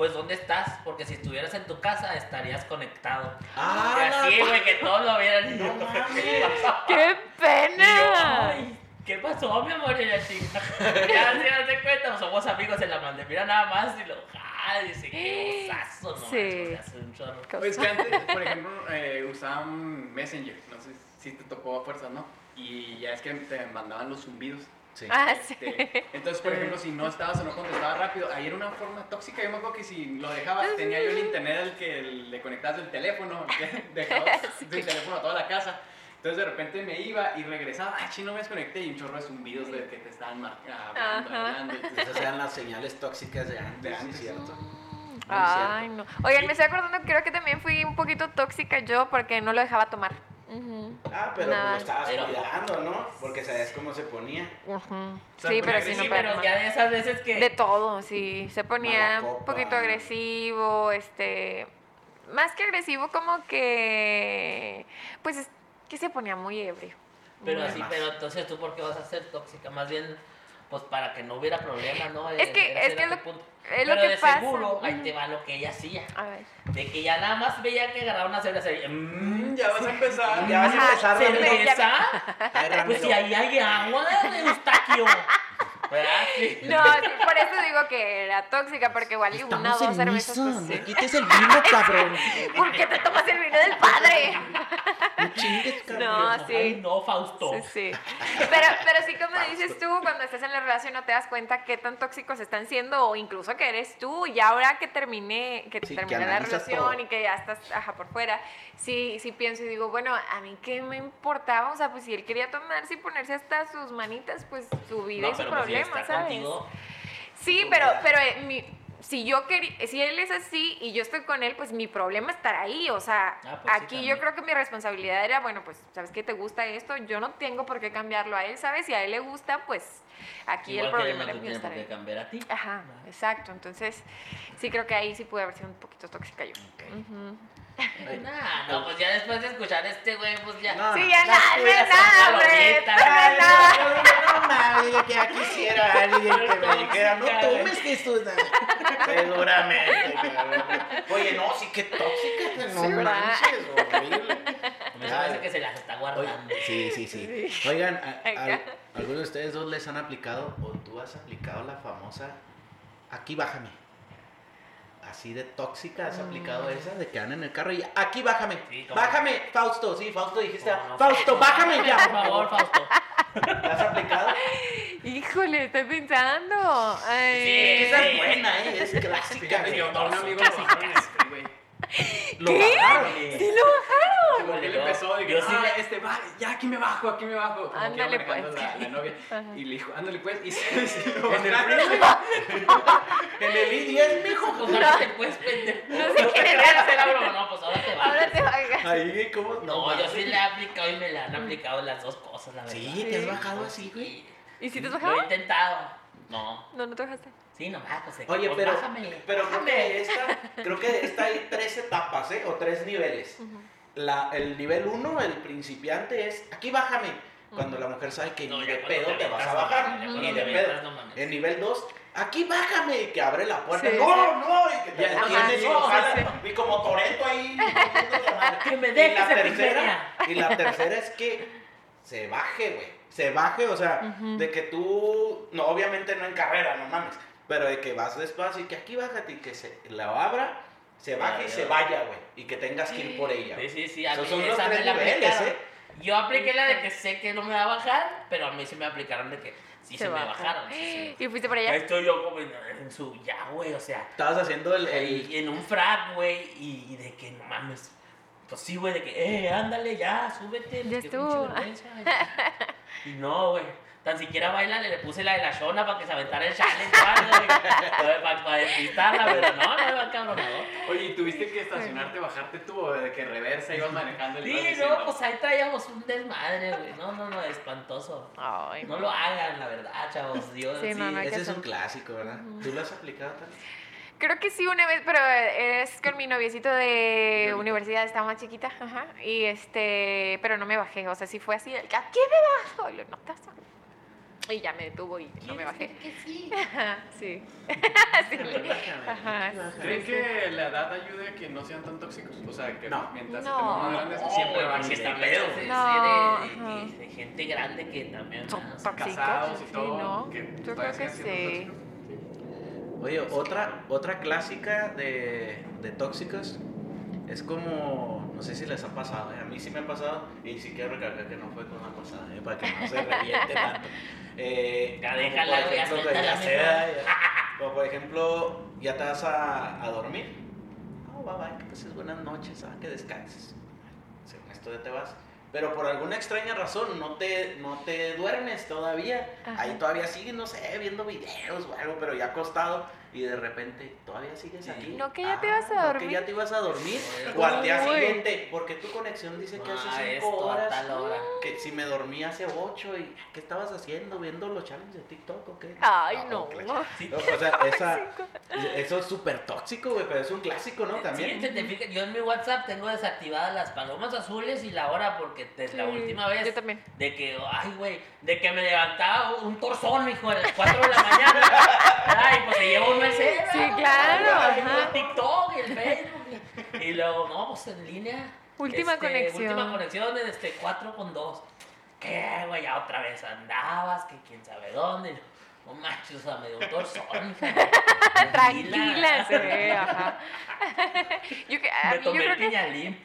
pues ¿dónde estás? Porque si estuvieras en tu casa estarías conectado. Ah, y así, güey, que todos lo vieran. No mames. ¿qué? ¡Qué Y yo, pena! ay, ¿qué pasó, mi amor? Y la chica, ya se das cuenta, pues, somos amigos, se la mandé, mira nada más, y lo, ah, dice, qué osazo, no, Sí. hace un chorro. Pues que antes, por ejemplo, eh, usaban Messenger, no sé si te tocó a fuerza, ¿no? Y ya es que te mandaban los zumbidos. Sí. Ah, Este, sí. entonces, por ejemplo, si no estabas o no contestabas rápido, ahí era una forma tóxica. Yo me acuerdo que si lo dejabas, tenía yo el internet al que le conectabas el teléfono, que dejabas Sí. el teléfono a toda la casa. Entonces, de repente me iba y regresaba, ah, chino, me desconecté y un chorro de zumbidos de que te estaban hablando, hablando. Esas eran las señales tóxicas de antes, De sí, antes. cierto. Ay, no. Oigan, me estoy acordando, creo que también fui un poquito tóxica yo porque no lo dejaba tomar. Ah, pero Nada. lo estabas Pero- cuidando, ¿no? Porque sabías cómo se ponía. sea, Sí, pero sí, agresivo, no pero ya de esas veces que... De todo, sí. Se ponía un poquito agresivo, este. Más que agresivo, como que. Pues es que se ponía muy ebrio. Pero Muy así, más. pero entonces tú por qué vas a ser tóxica, más bien pues para que no hubiera problema, ¿no? Es que- es que era lo- es lo que de pasa. seguro, ahí te va lo que ella hacía, A ver. de que ya nada más veía que agarraba una cerveza y Mm, mmm, ya vas a empezar. Ya vas a empezar, cerveza, pues si ahí hay agua de Eustaquio, ¿verdad? Sí. No, sí, por eso digo que era tóxica, porque igual y una o dos cervezas. Pues, sí. quites el vino, cabrón. ¿Por qué te tomas el vino del padre? No chingues, cabrón. No, sí. Ay, no, Fausto. Sí, sí. Pero, pero sí, como dices tú, cuando estás en la relación no te das cuenta qué tan tóxicos están siendo o incluso que eres tú. Y ahora que terminé, que Sí, que terminé la relación todo. y que ya estás ajá, por fuera, sí, sí pienso y digo, bueno, a mí qué me importaba, o sea, pues si él quería tomarse y ponerse hasta sus manitas, pues su vida No, y su pero pues problema, ¿sabes? contigo, Sí, pero, pero eh, mi- si yo quería, si él es así y yo estoy con él, pues mi problema estará ahí. O sea, Ah, pues sí, aquí yo creo que mi responsabilidad era, bueno, pues, ¿sabes qué te gusta esto? Yo no tengo por qué cambiarlo a él, ¿sabes? Si a él le gusta, pues aquí igual el problema él le no empieza a tiene estar por qué ahí. cambiar a ti. Ajá, exacto. Entonces, sí creo que ahí sí pude haber sido un poquito tóxica yo. Ujú. Nah, no, pues ya después de escuchar este güey, pues ya. No, Sí, ya nada, no es nada, hombre. palomitas. No es nada. No mames, yo que ya quisiera alguien que me dijera, no tomes que esto es nada". Seguramente, cabrón. Oye, no, sí que tóxica, no manches, horrible. Me parece que se las está guardando. Sí, sí, sí. Oigan, ¿alguno de ustedes dos les han aplicado o tú has aplicado la famosa aquí bájame? Así de tóxica has aplicado Mm. esa de que andan en el carro y aquí bájame. Bájame, Fausto, sí, Fausto dijiste. No, no. Fausto, bájame ya. Por favor, Fausto. ¿La has aplicado? Híjole, estoy pensando. Ay. Sí, Esa es buena, ¿eh? es clásica. Fíjate, yo un amigo lo bajaron en el freeway. Lo ¿Qué? bajaron. Sí lo bajaron. Como que él empezó de que, yo sí ah, me- este, vale, ya aquí me bajo, aquí me bajo. Como que Ándale, pues. la, la novia. Ajá. Y le dijo, ándale pues. Y se, En el. En el I-10, mijo. Pues ahora te puedes pendejo. No sé quién Era hacer la broma, no, pues ahora te vas. Ahora te bajas. Ahí, ¿cómo? No, yo sí le he aplicado y me la han aplicado las dos cosas, la verdad. Sí, te has bajado así, güey. ¿Y si te has Lo he bajado? intentado. No. No, no te bajaste. Sí, nomás, pues. Oye, pues, pero, bájame, pero creo bájame. que de esta, creo que esta hay tres etapas, ¿eh? O tres niveles. La, el nivel uno, el principiante, es aquí bájame. Cuando la mujer sabe que No, ni de pedo te te vas a bajar, no ni de pedo. no. El nivel 2, aquí bájame, y que abre la puerta. Sí, no, sí. no, y que te Ya, y lo sí, y como Toreto ahí. la. Que me Y dejes la de tercera, y la tercera es que se baje, güey. Se baje, o sea, Ujú. de que tú, no, obviamente no en carrera, no mames, pero de que vas despacio y que aquí bájate y que se la abra, se baje y se ya. vaya, güey. Y que tengas que ir por ella. Sí, sí, sí. A mí son los esa me tres la niveles, aplicaron. ¿eh? Yo apliqué la de que sé que no me va a bajar, pero a mí sí me aplicaron de que sí se, me bajaron. sí, sí. ¿Y fuiste por Ahí allá? estoy yo como en, en su ya, güey, o sea, Estabas haciendo el, el- y en un frac, güey, y, y de que no mames. Pues sí, güey, de que, eh, ándale, ya, súbete. Ya estuvo. Y no, güey. Tan siquiera baila, le puse la de la Shona para que se aventara el challenge o algo, güey. Para, para despistarla, pero no, no iba cabronado. Oye, ¿y tuviste que estacionarte, bajarte tú o de que reversa ibas manejando el Sí, no, pues ahí traíamos un desmadre, güey. No, no, no, espantoso. Ay, No lo hagan, la verdad, chavos. Dios, Sí, sí. no, no ese es un clásico, ¿verdad? ¿Tú lo has aplicado también? Creo que sí una vez, pero es con mi noviecito de universidad, estaba más chiquita, ajá, y este, pero no me bajé, o sea, sí fue así, el que, ¿a qué me bajo? Y lo notas. Y ya me detuvo y no me bajé. sí. Ajá, sí. Sí. Ajá, ¿Creen que la edad ayude a que no sean tan tóxicos? O sea, que No. mientras No. estemos más grandes No, siempre van a porque existir también pedos. es de, No, de- de- ajá. de gente grande que también Son casados y Sí, todo. ¿no? que Yo creo que sí. Oye, otra, otra clásica de, de tóxicos es como, no sé si les ha pasado, ¿eh? a mí sí me ha pasado y sí quiero recalcar que no fue con la pasada, ¿eh? para que no se reviente tanto. Eh, Ya déjala, por ya ejemplo, suéltala ya sé, mejor. ya. Como por ejemplo, ya te vas a, a dormir. Oh, bye bye, que pases buenas noches, ah, que descanses. Según esto ya te vas. Pero por alguna extraña razón no te, no te duermes todavía. Ajá. Ahí todavía sigues, no sé, viendo videos o algo, pero ya acostado y de repente todavía sigues aquí. No, que ya te Ah, vas a no, dormir. que ya te ibas a dormir. O al día siguiente, porque tu conexión dice que hace Ah, 5 esto a horas. tal hora. Que si me dormí hace 8 y ¿qué estabas haciendo? ¿Viendo los challenges de TikTok o qué? Ay, Ah, no. O sea, esa, eso es súper tóxico, güey, pero es un clásico, ¿no? También. te- te fijas, yo en mi WhatsApp tengo desactivadas las palomas azules y la hora porque desde la Sí, última vez Yo también. de que, ay, güey, de que me levantaba un torzón, hijo, a las 4 de la mañana. Ay, pues se lleva uno Sí, claro, ajá. El TikTok, el Facebook. Y, y luego, no, pues en línea. Última este, conexión. Última conexión, este, 4 con 2. ¿Qué, güey? Ya otra vez andabas, que quién sabe dónde. No manches, o sea, me dio un torzón. Tranquila, ve, ajá. Yo, que- a Me mí, yo tomé creo el que piñalín.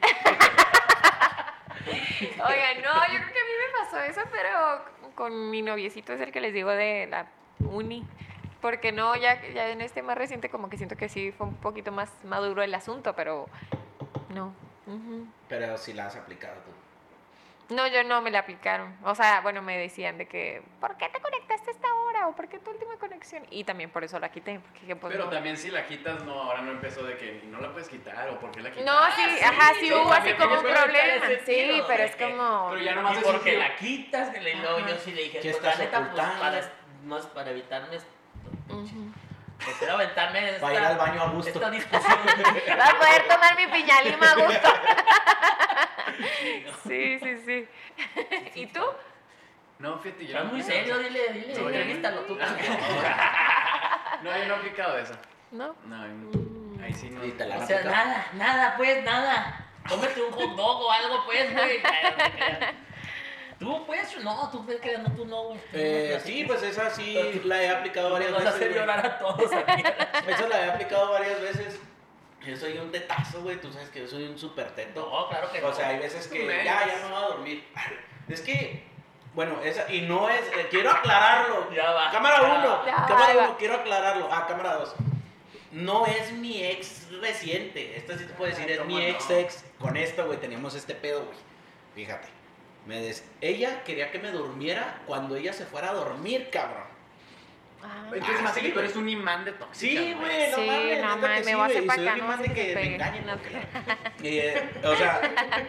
Oiga, no, yo creo que a mí me pasó eso, pero con mi noviecito es el que les digo de la uni. Porque no, ya, ya en este más reciente como que siento que sí fue un poquito más maduro el asunto, pero no. ujú. Pero si la has aplicado tú. No, yo no me la aplicaron. O sea, bueno, me decían de que, ¿por qué te conectaste a esta hora? ¿O por qué tu última conexión? Y también por eso la quité. Porque, pues, Pero no. también si la quitas, no, ahora no empezó de que no la puedes quitar o por qué la quitas. No, sí, sí, ajá, sí sí, hubo así como un problema. Sí, pero es que- como... Pero ya Y nomás es porque un- la quitas, que le Ajá. yo sí le dije, ¿Qué pues la estás neta, pues para, no es para Prefiero aventarme esta, Para ir al baño a gusto. Vas a poder tomar mi piñalima a gusto. Sí, sí, sí. ¿Y tú? No, fíjate, yo Estás no muy serio, dile, dile, Sí. entrevístalo tú. No, yo no he aplicado eso. ¿No? No, Mm. ahí sí no. Y te la O sea, nada, nada, pues, nada. Cómete un hot dog o algo, pues, güey. Tú, pues, no, tú, creando tú no, güey. Tú no, Eh, no, sí, no. pues esa sí la he aplicado varias Nos vas a veces. hacer güey. llorar a todos aquí. Esa la he aplicado varias veces. Yo soy un tetazo, güey. Tú sabes que yo soy un súper teto. No, claro que no. O sea, hay veces que ya, ya me voy a dormir. Es que, bueno, esa, y no es, eh, quiero aclararlo. Ya va. Cámara Ya 1, va. Ya, cámara ahí va. 1, quiero aclararlo. Ah, cámara 2. no es mi ex reciente. Esta sí te puedo decir, es ¿Cómo mi no? ex ex. Con esta, güey, teníamos este pedo, güey. Fíjate. Me des- Ella quería que me durmiera cuando ella se fuera a dormir, cabrón. Ah. Entonces, Ah, más sí, que tú eres un imán de tóxica. Sí, güey, no Sí, mames, no mames, sí, me voy a hacer güey, pa' soy acá, un no imán de que me engañen. No Y, eh, o sea,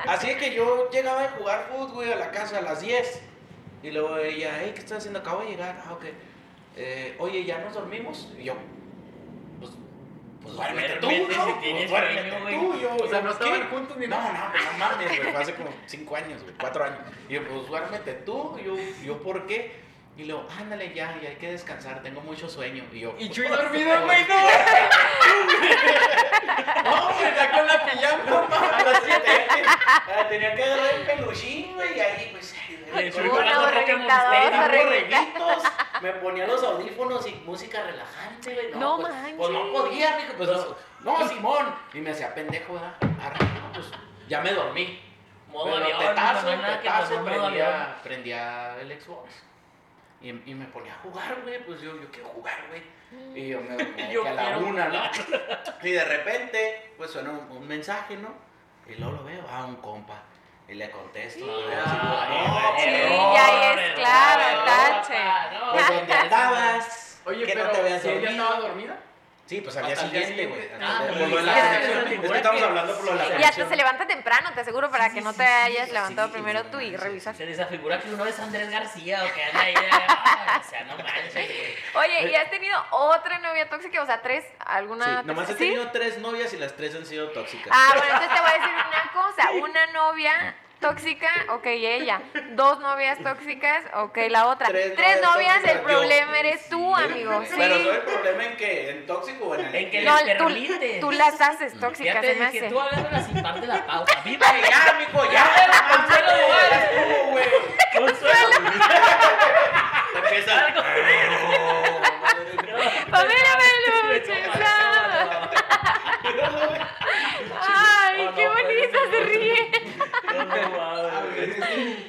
así es que yo llegaba a jugar fútbol, güey, a la casa a las 10. Y luego ella, hey, ¿qué estás haciendo? Acabo de llegar. Ah, ok. Eh, oye, ¿ya nos dormimos? Y yo, pues duérmete tú, ¿no? tienes duérmete tú. Yo, O sea, no ¿qué? estaban juntos ni No, nada. no, pues no mames, güey, fue hace como 5 años, güey, 4 años. Y yo, pues duérmete tú. Yo, yo, ¿por qué? Y luego, ándale ya, ya hay que descansar, tengo mucho sueño. Y yo, Y pues, Chuy dormido, güey, no. No, está con la pijama. A las 7 Ah, tenía que agarrar el peluchín, güey, y ahí, pues, Le con güey. borreguitos, me ponía los audífonos y música relajante, güey. No, No pues, manches. Pues no podía, mijo, pues no, no, Simón. Y me hacía pendejo, ¿verdad? Arre, no, pues ya me dormí. Modo Pero avión, tetazo, tetazo, prendía, prendía el Xbox. Y, y me ponía a jugar, güey, pues yo, yo quiero jugar, güey. Y yo me dormía Yo que a la una, ¿no? Y de repente, pues suena un, un mensaje, ¿no? Y luego lo veo, ah, un compa. Y le contesto. Sí. Ah, así, Ay, no, Sí, ya es claro, tache. Pues donde andabas. Oye, pero no te habías ella dormido. estaba dormida. Sí, pues al día siguiente, güey. por lo de la sí, conexión. estamos hablando por lo de la Y conexión. hasta se levanta temprano, te aseguro, para que no te hayas levantado sí, primero sí, tú y sí, revisas. Se desafigura que uno es Andrés García o que anda ahí. de, "Ay, O sea, no manches. Oye, ¿y has tenido otra novia tóxica? O sea, tres, Sí, alguna. nomás he ¿Sí? tenido tres novias y las tres han sido tóxicas. Ah, bueno, entonces te voy a decir una cosa. Una novia tóxica, ok, ella. Dos novias tóxicas, ok, la otra. Tres Tres, novias tóxicas, el yo. problema eres tú, amigo. Sí. Pero soy el problema en que, en tóxico o en el. En que No, les tú, permites. tú las haces Ya tóxicas, te se me dije, hace. tú agarras sin parte la pausa. ¡Viva! Ya, mijo, ya. Consuelo güey. ¡Consuelo! Empieza. Pamela Peluche. Ay, qué bonita se ríe. A ver, es que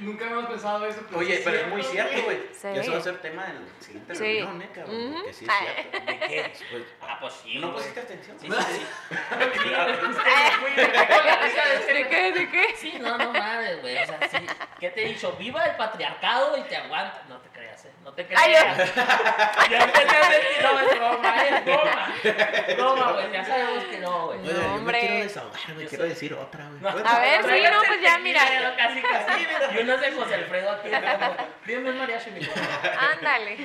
nunca habíamos pensado eso. pero Oye, pero es muy cierto, güey. Sí. Eso va a ser tema del siguiente Sí. reunión, ¿eh, cabrón? Porque sí es cierto. ¿De qué? Pues, Ah, pues sí. ¿No pusiste atención? Sí, sí. Sí, ¿De qué? ¿De qué? Sí, no, no mames, güey. O sea, sí. ¿Qué te he dicho? Viva el patriarcado y te aguanta. No te te creas. Ay, ya empecé a decir, no, es broma, es broma. Broma, güey. Ya sabemos que no, güey. Oye, yo me hombre. quiero desahogar, güey. Yo Quiero decir otra, güey. No. A ver, sí, no, pues ya, mira. Ya, Casi, casi. Y uno es de José Alfredo aquí. Bien, mariachi, mi. Ándale.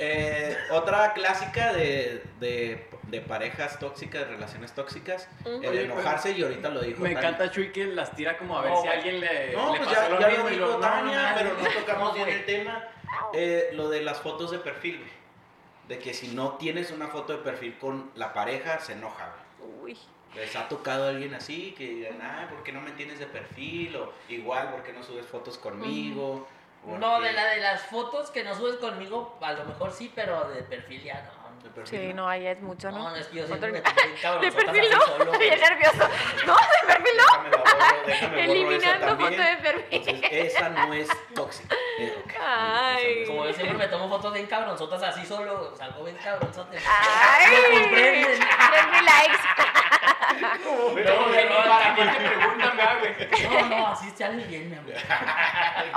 Eh, otra clásica de, de, de parejas tóxicas, de relaciones tóxicas, Ujú. el Oye, enojarse y ahorita lo dijo Me Tania. encanta Chuy que las tira como a ver No, si alguien le, No, le pues pasó ya, lo ya mismo lo dijo no, Tania, no, pero no tocamos No, bien el tema. Eh, lo de las fotos de perfil, güey. De que si no tienes una foto de perfil con la pareja, se enoja, güey. Uy. ¿Les ha tocado alguien así que digan, ah, ¿por qué no me tienes de perfil? O igual, ¿por qué no subes fotos conmigo? ¿Por No, de la de las fotos que no subes conmigo, a lo mejor sí, pero de perfil ya no. De perfil, Sí, no, ahí es mucho, No, ¿no? no, es que yo siempre me bien De cabronzotas perfil no, bien nervioso. No, de perfil no. Eliminando foto de perfil. Entonces, esa no es tóxica. Eh. Ay. Como yo siempre me tomo fotos bien cabronzotas así solo, salgo bien cabronzote. Ay, Me comprenden. 3000 likes. No, no, ni para también qué te preguntan, ¿verdad, güey. No, no, así sale bien, mi amor.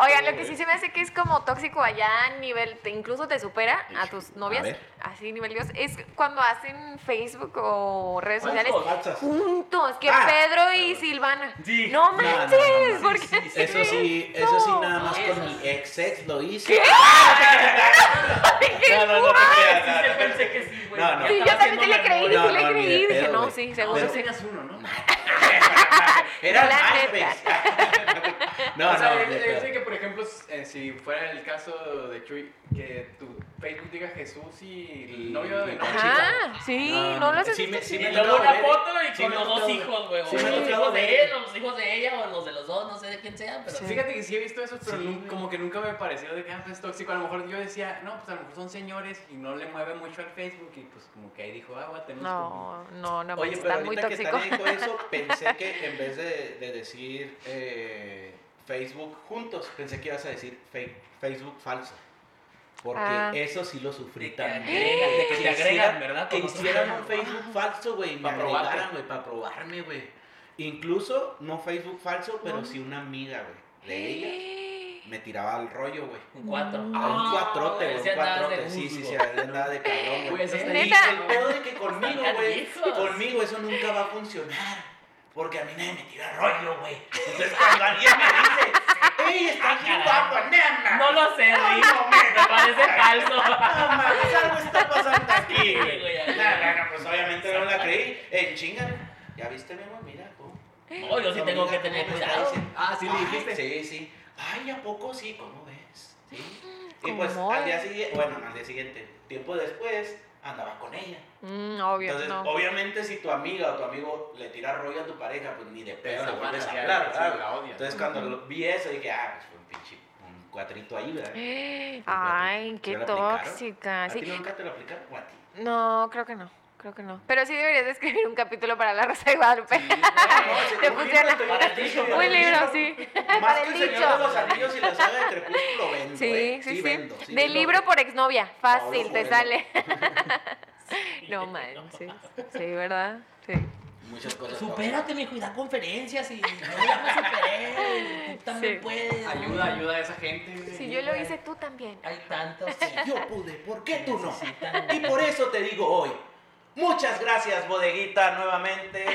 Oigan, lo que sí se me hace que es como tóxico allá a nivel, te, incluso te supera a tus novias, así nivel Dios, es cuando hacen Facebook o redes sociales juntos, que Ah. Pedro y Silvana. Sí. No No, no, no, manches, no, ¿por sí, qué sí, hacen Eso sí, eso sí, nada más con mi ex ex lo hice. ¿Qué? No, no, no no, no, pensé que sí, güey. No, no. Sí, yo Estaba también sí haciendo le creí, No, no, no, ¿no? No, o sea, no, es, ni de es pedo. de que, por ejemplo, eh, si fuera el caso de Chuy, que tu Facebook diga Jesús y el novio de Ajá, sí, No, no, no, lo haces. sí me- sí Y me luego tocado una foto y sí con los dos hijos, güey. sí los hijos de él, o los hijos de ella, o los de los dos, no sé de quién sean, pero Sí. Fíjate que sí he visto eso, pero Sí, nun- güey. como que nunca me pareció de que ah, pues, es tóxico. A lo mejor yo decía, no, pues a lo mejor son señores y no le mueve mucho al Facebook y pues como que ahí dijo, ah, voy a tener No, no, no, Oye, pero está muy ahorita que tóxico. Tania dijo eso, pensé que en vez de, de decir eh, Facebook juntos, pensé que ibas a decir Facebook falso. Porque Ah. eso sí lo sufrí también. agregan, de que te agregan, ¿verdad? Que hicieran un. Facebook falso, güey, y me Pa' probarte. agregaran, güey, para probarme, güey. Incluso, no Facebook falso, pero No. sí una amiga, güey, de ella, me tiraba al rollo, güey. Un cuatro. Mm. A un cuatrote, güey, un cuatrote. Sí, sí, sí, andaba de cabrón, Güey, güey. eso está ¿Neta? Y el pedo de que conmigo, güey, conmigo eso nunca va a funcionar. Porque a mí nadie me tira rollo, güey. Entonces cuando alguien me dice, ¡Ey, está aquí guapo, nena! No lo sé, No, Rick. no, me- parece falso. No mames, algo está pasando aquí, Sí, güey. güey, ya. No, no, no, pues obviamente no la creí. En chinga, ¿ya viste, mi amor? Mira, tú. No, yo sí tengo que tener ¿cómo me está cuidado. Ah, sí le dijiste. Sí, sí. Ay, ¿a poco sí? ¿Cómo ves? Sí. Y ¿Cómo pues al día siguiente, bueno, no al día siguiente, tiempo después, andaba con ella. Mm, obvio, Entonces, no. obviamente, si tu amiga o tu amigo le tira rollo a tu pareja, pues ni de pedo le vuelves a hablar, ¿verdad? la. Entonces, cuando lo- vi eso, dije, ah, pues fue un pinche un cuatrito ahí, ¿verdad? Ay, qué tóxica. ¿A Sí. ti nunca te lo aplicaron o a ti? No, creo que no. Creo que no. Pero sí deberías de escribir un capítulo para la Rosa de Guadalupe. No, Te un funciona. Un libro, dicho. sí. Más Para que el Señor de los Anillos y la saga de Crepúsculo vendo, Sí, ¿eh? sí, sí. vendo, sí De vendo. libro por exnovia. Fácil, Paulo te Coelho. sale. No manches. Sí, ¿verdad? Sí. Muchas cosas. Supérate, mijo, y da conferencias y no, ya me superé. Tú también Sí. puedes. Ayuda, ayuda a esa gente. güey. Si yo lo hice, tú también. Hay tantos que Yo pude, ¿por qué tú no? Y por eso te digo hoy, muchas gracias, bodeguita, nuevamente,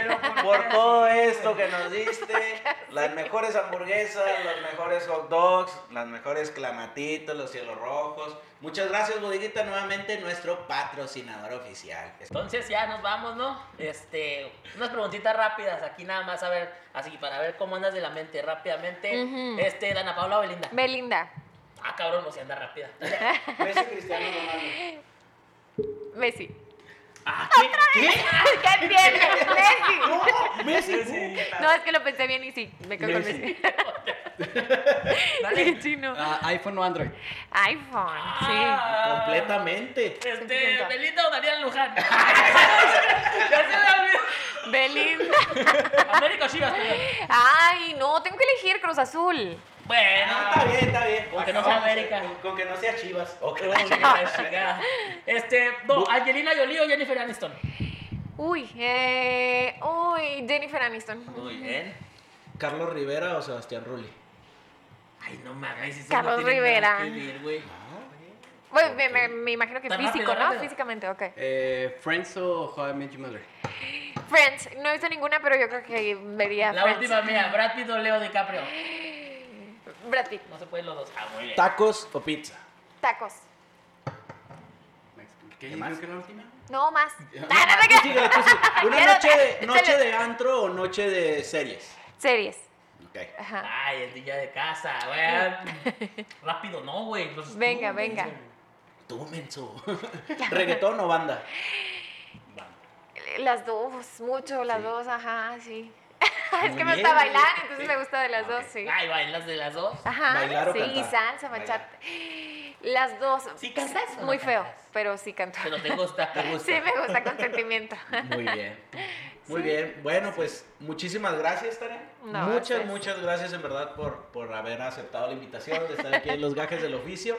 ¿por todo esto que nos diste. Las mejores hamburguesas, los mejores hot dogs, las mejores clamatitos, los cielos rojos. Muchas gracias, bodeguita, nuevamente nuestro patrocinador oficial. Entonces ya nos vamos, ¿no? Este, unas preguntitas rápidas aquí nada más a ver, así para ver cómo andas de la mente rápidamente. Este, Dana Paula o Belinda. Belinda. Ah, cabrón, no se anda rápida. Messi Cristiano Ronaldo. Messi. Ah, ¿qué? ¿Qué? ¿Qué tiene? Messi. No, Messi. Sí. No, es que lo pensé bien y sí, me quedo con Messi. Dale. Qué chino. Ah, iPhone o Android. iPhone, sí. Ah, Completamente. Este, Belinda o Daniel Luján. ya se me olvidó. Belinda. América o Chivas, perdón. Ay, no, tengo que elegir Cruz Azul. Bueno, Ah, está bien, está bien. Con que no sea América. Con, con que no sea Chivas. Ok. Chingada, chingada. Este, no, Angelina Jolie o Jennifer Aniston. Uy, eh, uy, Jennifer Aniston. Muy bien. ¿Carlos Rivera o Sebastián Rulli? Ay, no mames. eso Carlos no tiene Rivera. nada que ver, güey. Bueno, me, me- me imagino que físico, rápido, ¿no? rápido. Físicamente, ok. Eh, Friends o How I Met Your Mother. Friends, no he visto ninguna, pero yo creo que vería La Friends. última mía, Brad Pitt o Leo DiCaprio. Brad Pitt. No se pueden los dos. Ah, muy bien. ¿Tacos o pizza? Tacos. ¿Qué, ¿Qué más? más que la última? No más. No, tú tú síguele. ¿Una noche de, noche de antro o noche de series? Series. Ok. Ajá. Ay, el día de casa, güey. Rápido, no, güey. Venga, estudios, venga. güey. Tú, menso. ¿Reggaetón o banda? Las dos, mucho, las Sí. dos, ajá, sí. Es que me gusta bailar, entonces me gusta de las dos, sí. Ay, bailas de las dos. Ajá. ¿Bailar o sí, cantar? salsa, bachata. Las dos. ¿Sí cantas no Muy feo, cantas? pero sí canto. Pero te gusta. ¿Te gusta? Sí, me gusta con sentimiento. Muy bien. Muy bien. Bueno, pues muchísimas gracias, Tania. No, muchas, gracias. muchas gracias en verdad por, por haber aceptado la invitación de estar aquí en Los Gajes del Oficio.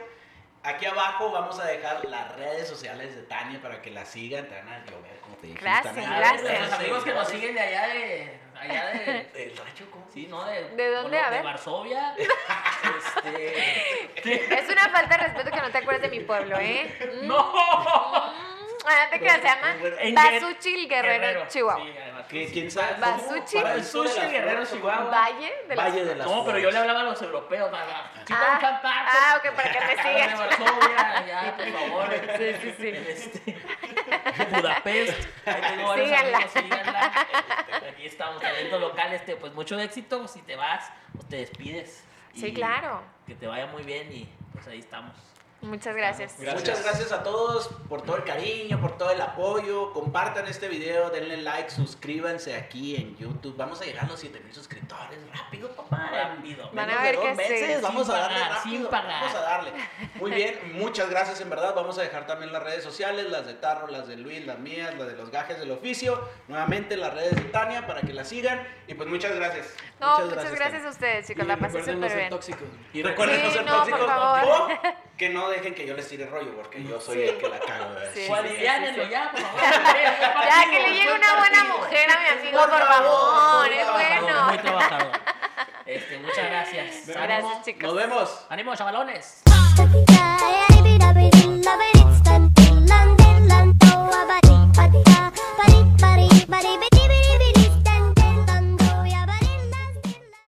Aquí abajo vamos a dejar las redes sociales de Tania para que la sigan. Te van a llover, como te dije. Gracias, gracias. Los amigos que nos siguen de allá de. Allá de. ¿El rancho cómo? Sí, ¿no? De, ¿De dónde? A De ver. Varsovia. Este. Es una falta de respeto que no te acuerdes de mi pueblo, ¿eh? Mm. ¡No! Ah, ¿te creas? Se llama En Basuchil Guerrero, Chihuahua. Sí, además. ¿Qué- ¿Quién sabe? Basuchi. Para el sur de Basuchi, las Guerrero, Chihuahua. Valle de las Valle de las No, pero yo le hablaba a los europeos. a la- Ah, Chihuahua, ah, ok, para que me De sigas. Varsovia, ya, por favor. Sí, sí, sí. Este, Budapest. Síganla. amigos, síganla. Este, Aquí estamos, talento local. Este, pues mucho éxito. Si te vas, pues te despides. Sí, claro. Que te vaya muy bien y pues ahí estamos. Muchas gracias. Gracias. Muchas gracias a todos por todo el cariño, por todo el apoyo. Compartan este video, denle like, suscríbanse aquí en YouTube. Vamos a llegar a los 7000 suscriptores. Rápido, papá. Rápido. Van a Menos ver de dos que sí. meses. Vamos Sin a darle pagar, rápido. sin pagar. Vamos a darle. Muy bien, muchas gracias en verdad. Vamos a dejar también las redes sociales, las de Tarro, las de Luis, las mías, las de los gajes del oficio. Nuevamente las redes de Tania para que la sigan. Y pues muchas gracias. No, muchas gracias, Tania. a ustedes, chicos. Y La pasé recuerden no súper ser bien. tóxicos. Y recuerden Sí, no ser no, por tóxicos favor. o que no dejen que yo les tire rollo, porque yo soy sí. el que la cago. Sí. Sí, pues ya, por favor. ya, que le llegue una buena mujer a mi amigo, por, favor, es bueno. Muy trabajador. Este, muchas gracias. Gracias, chicos. Nos vemos. ¡Ánimo, chavalones!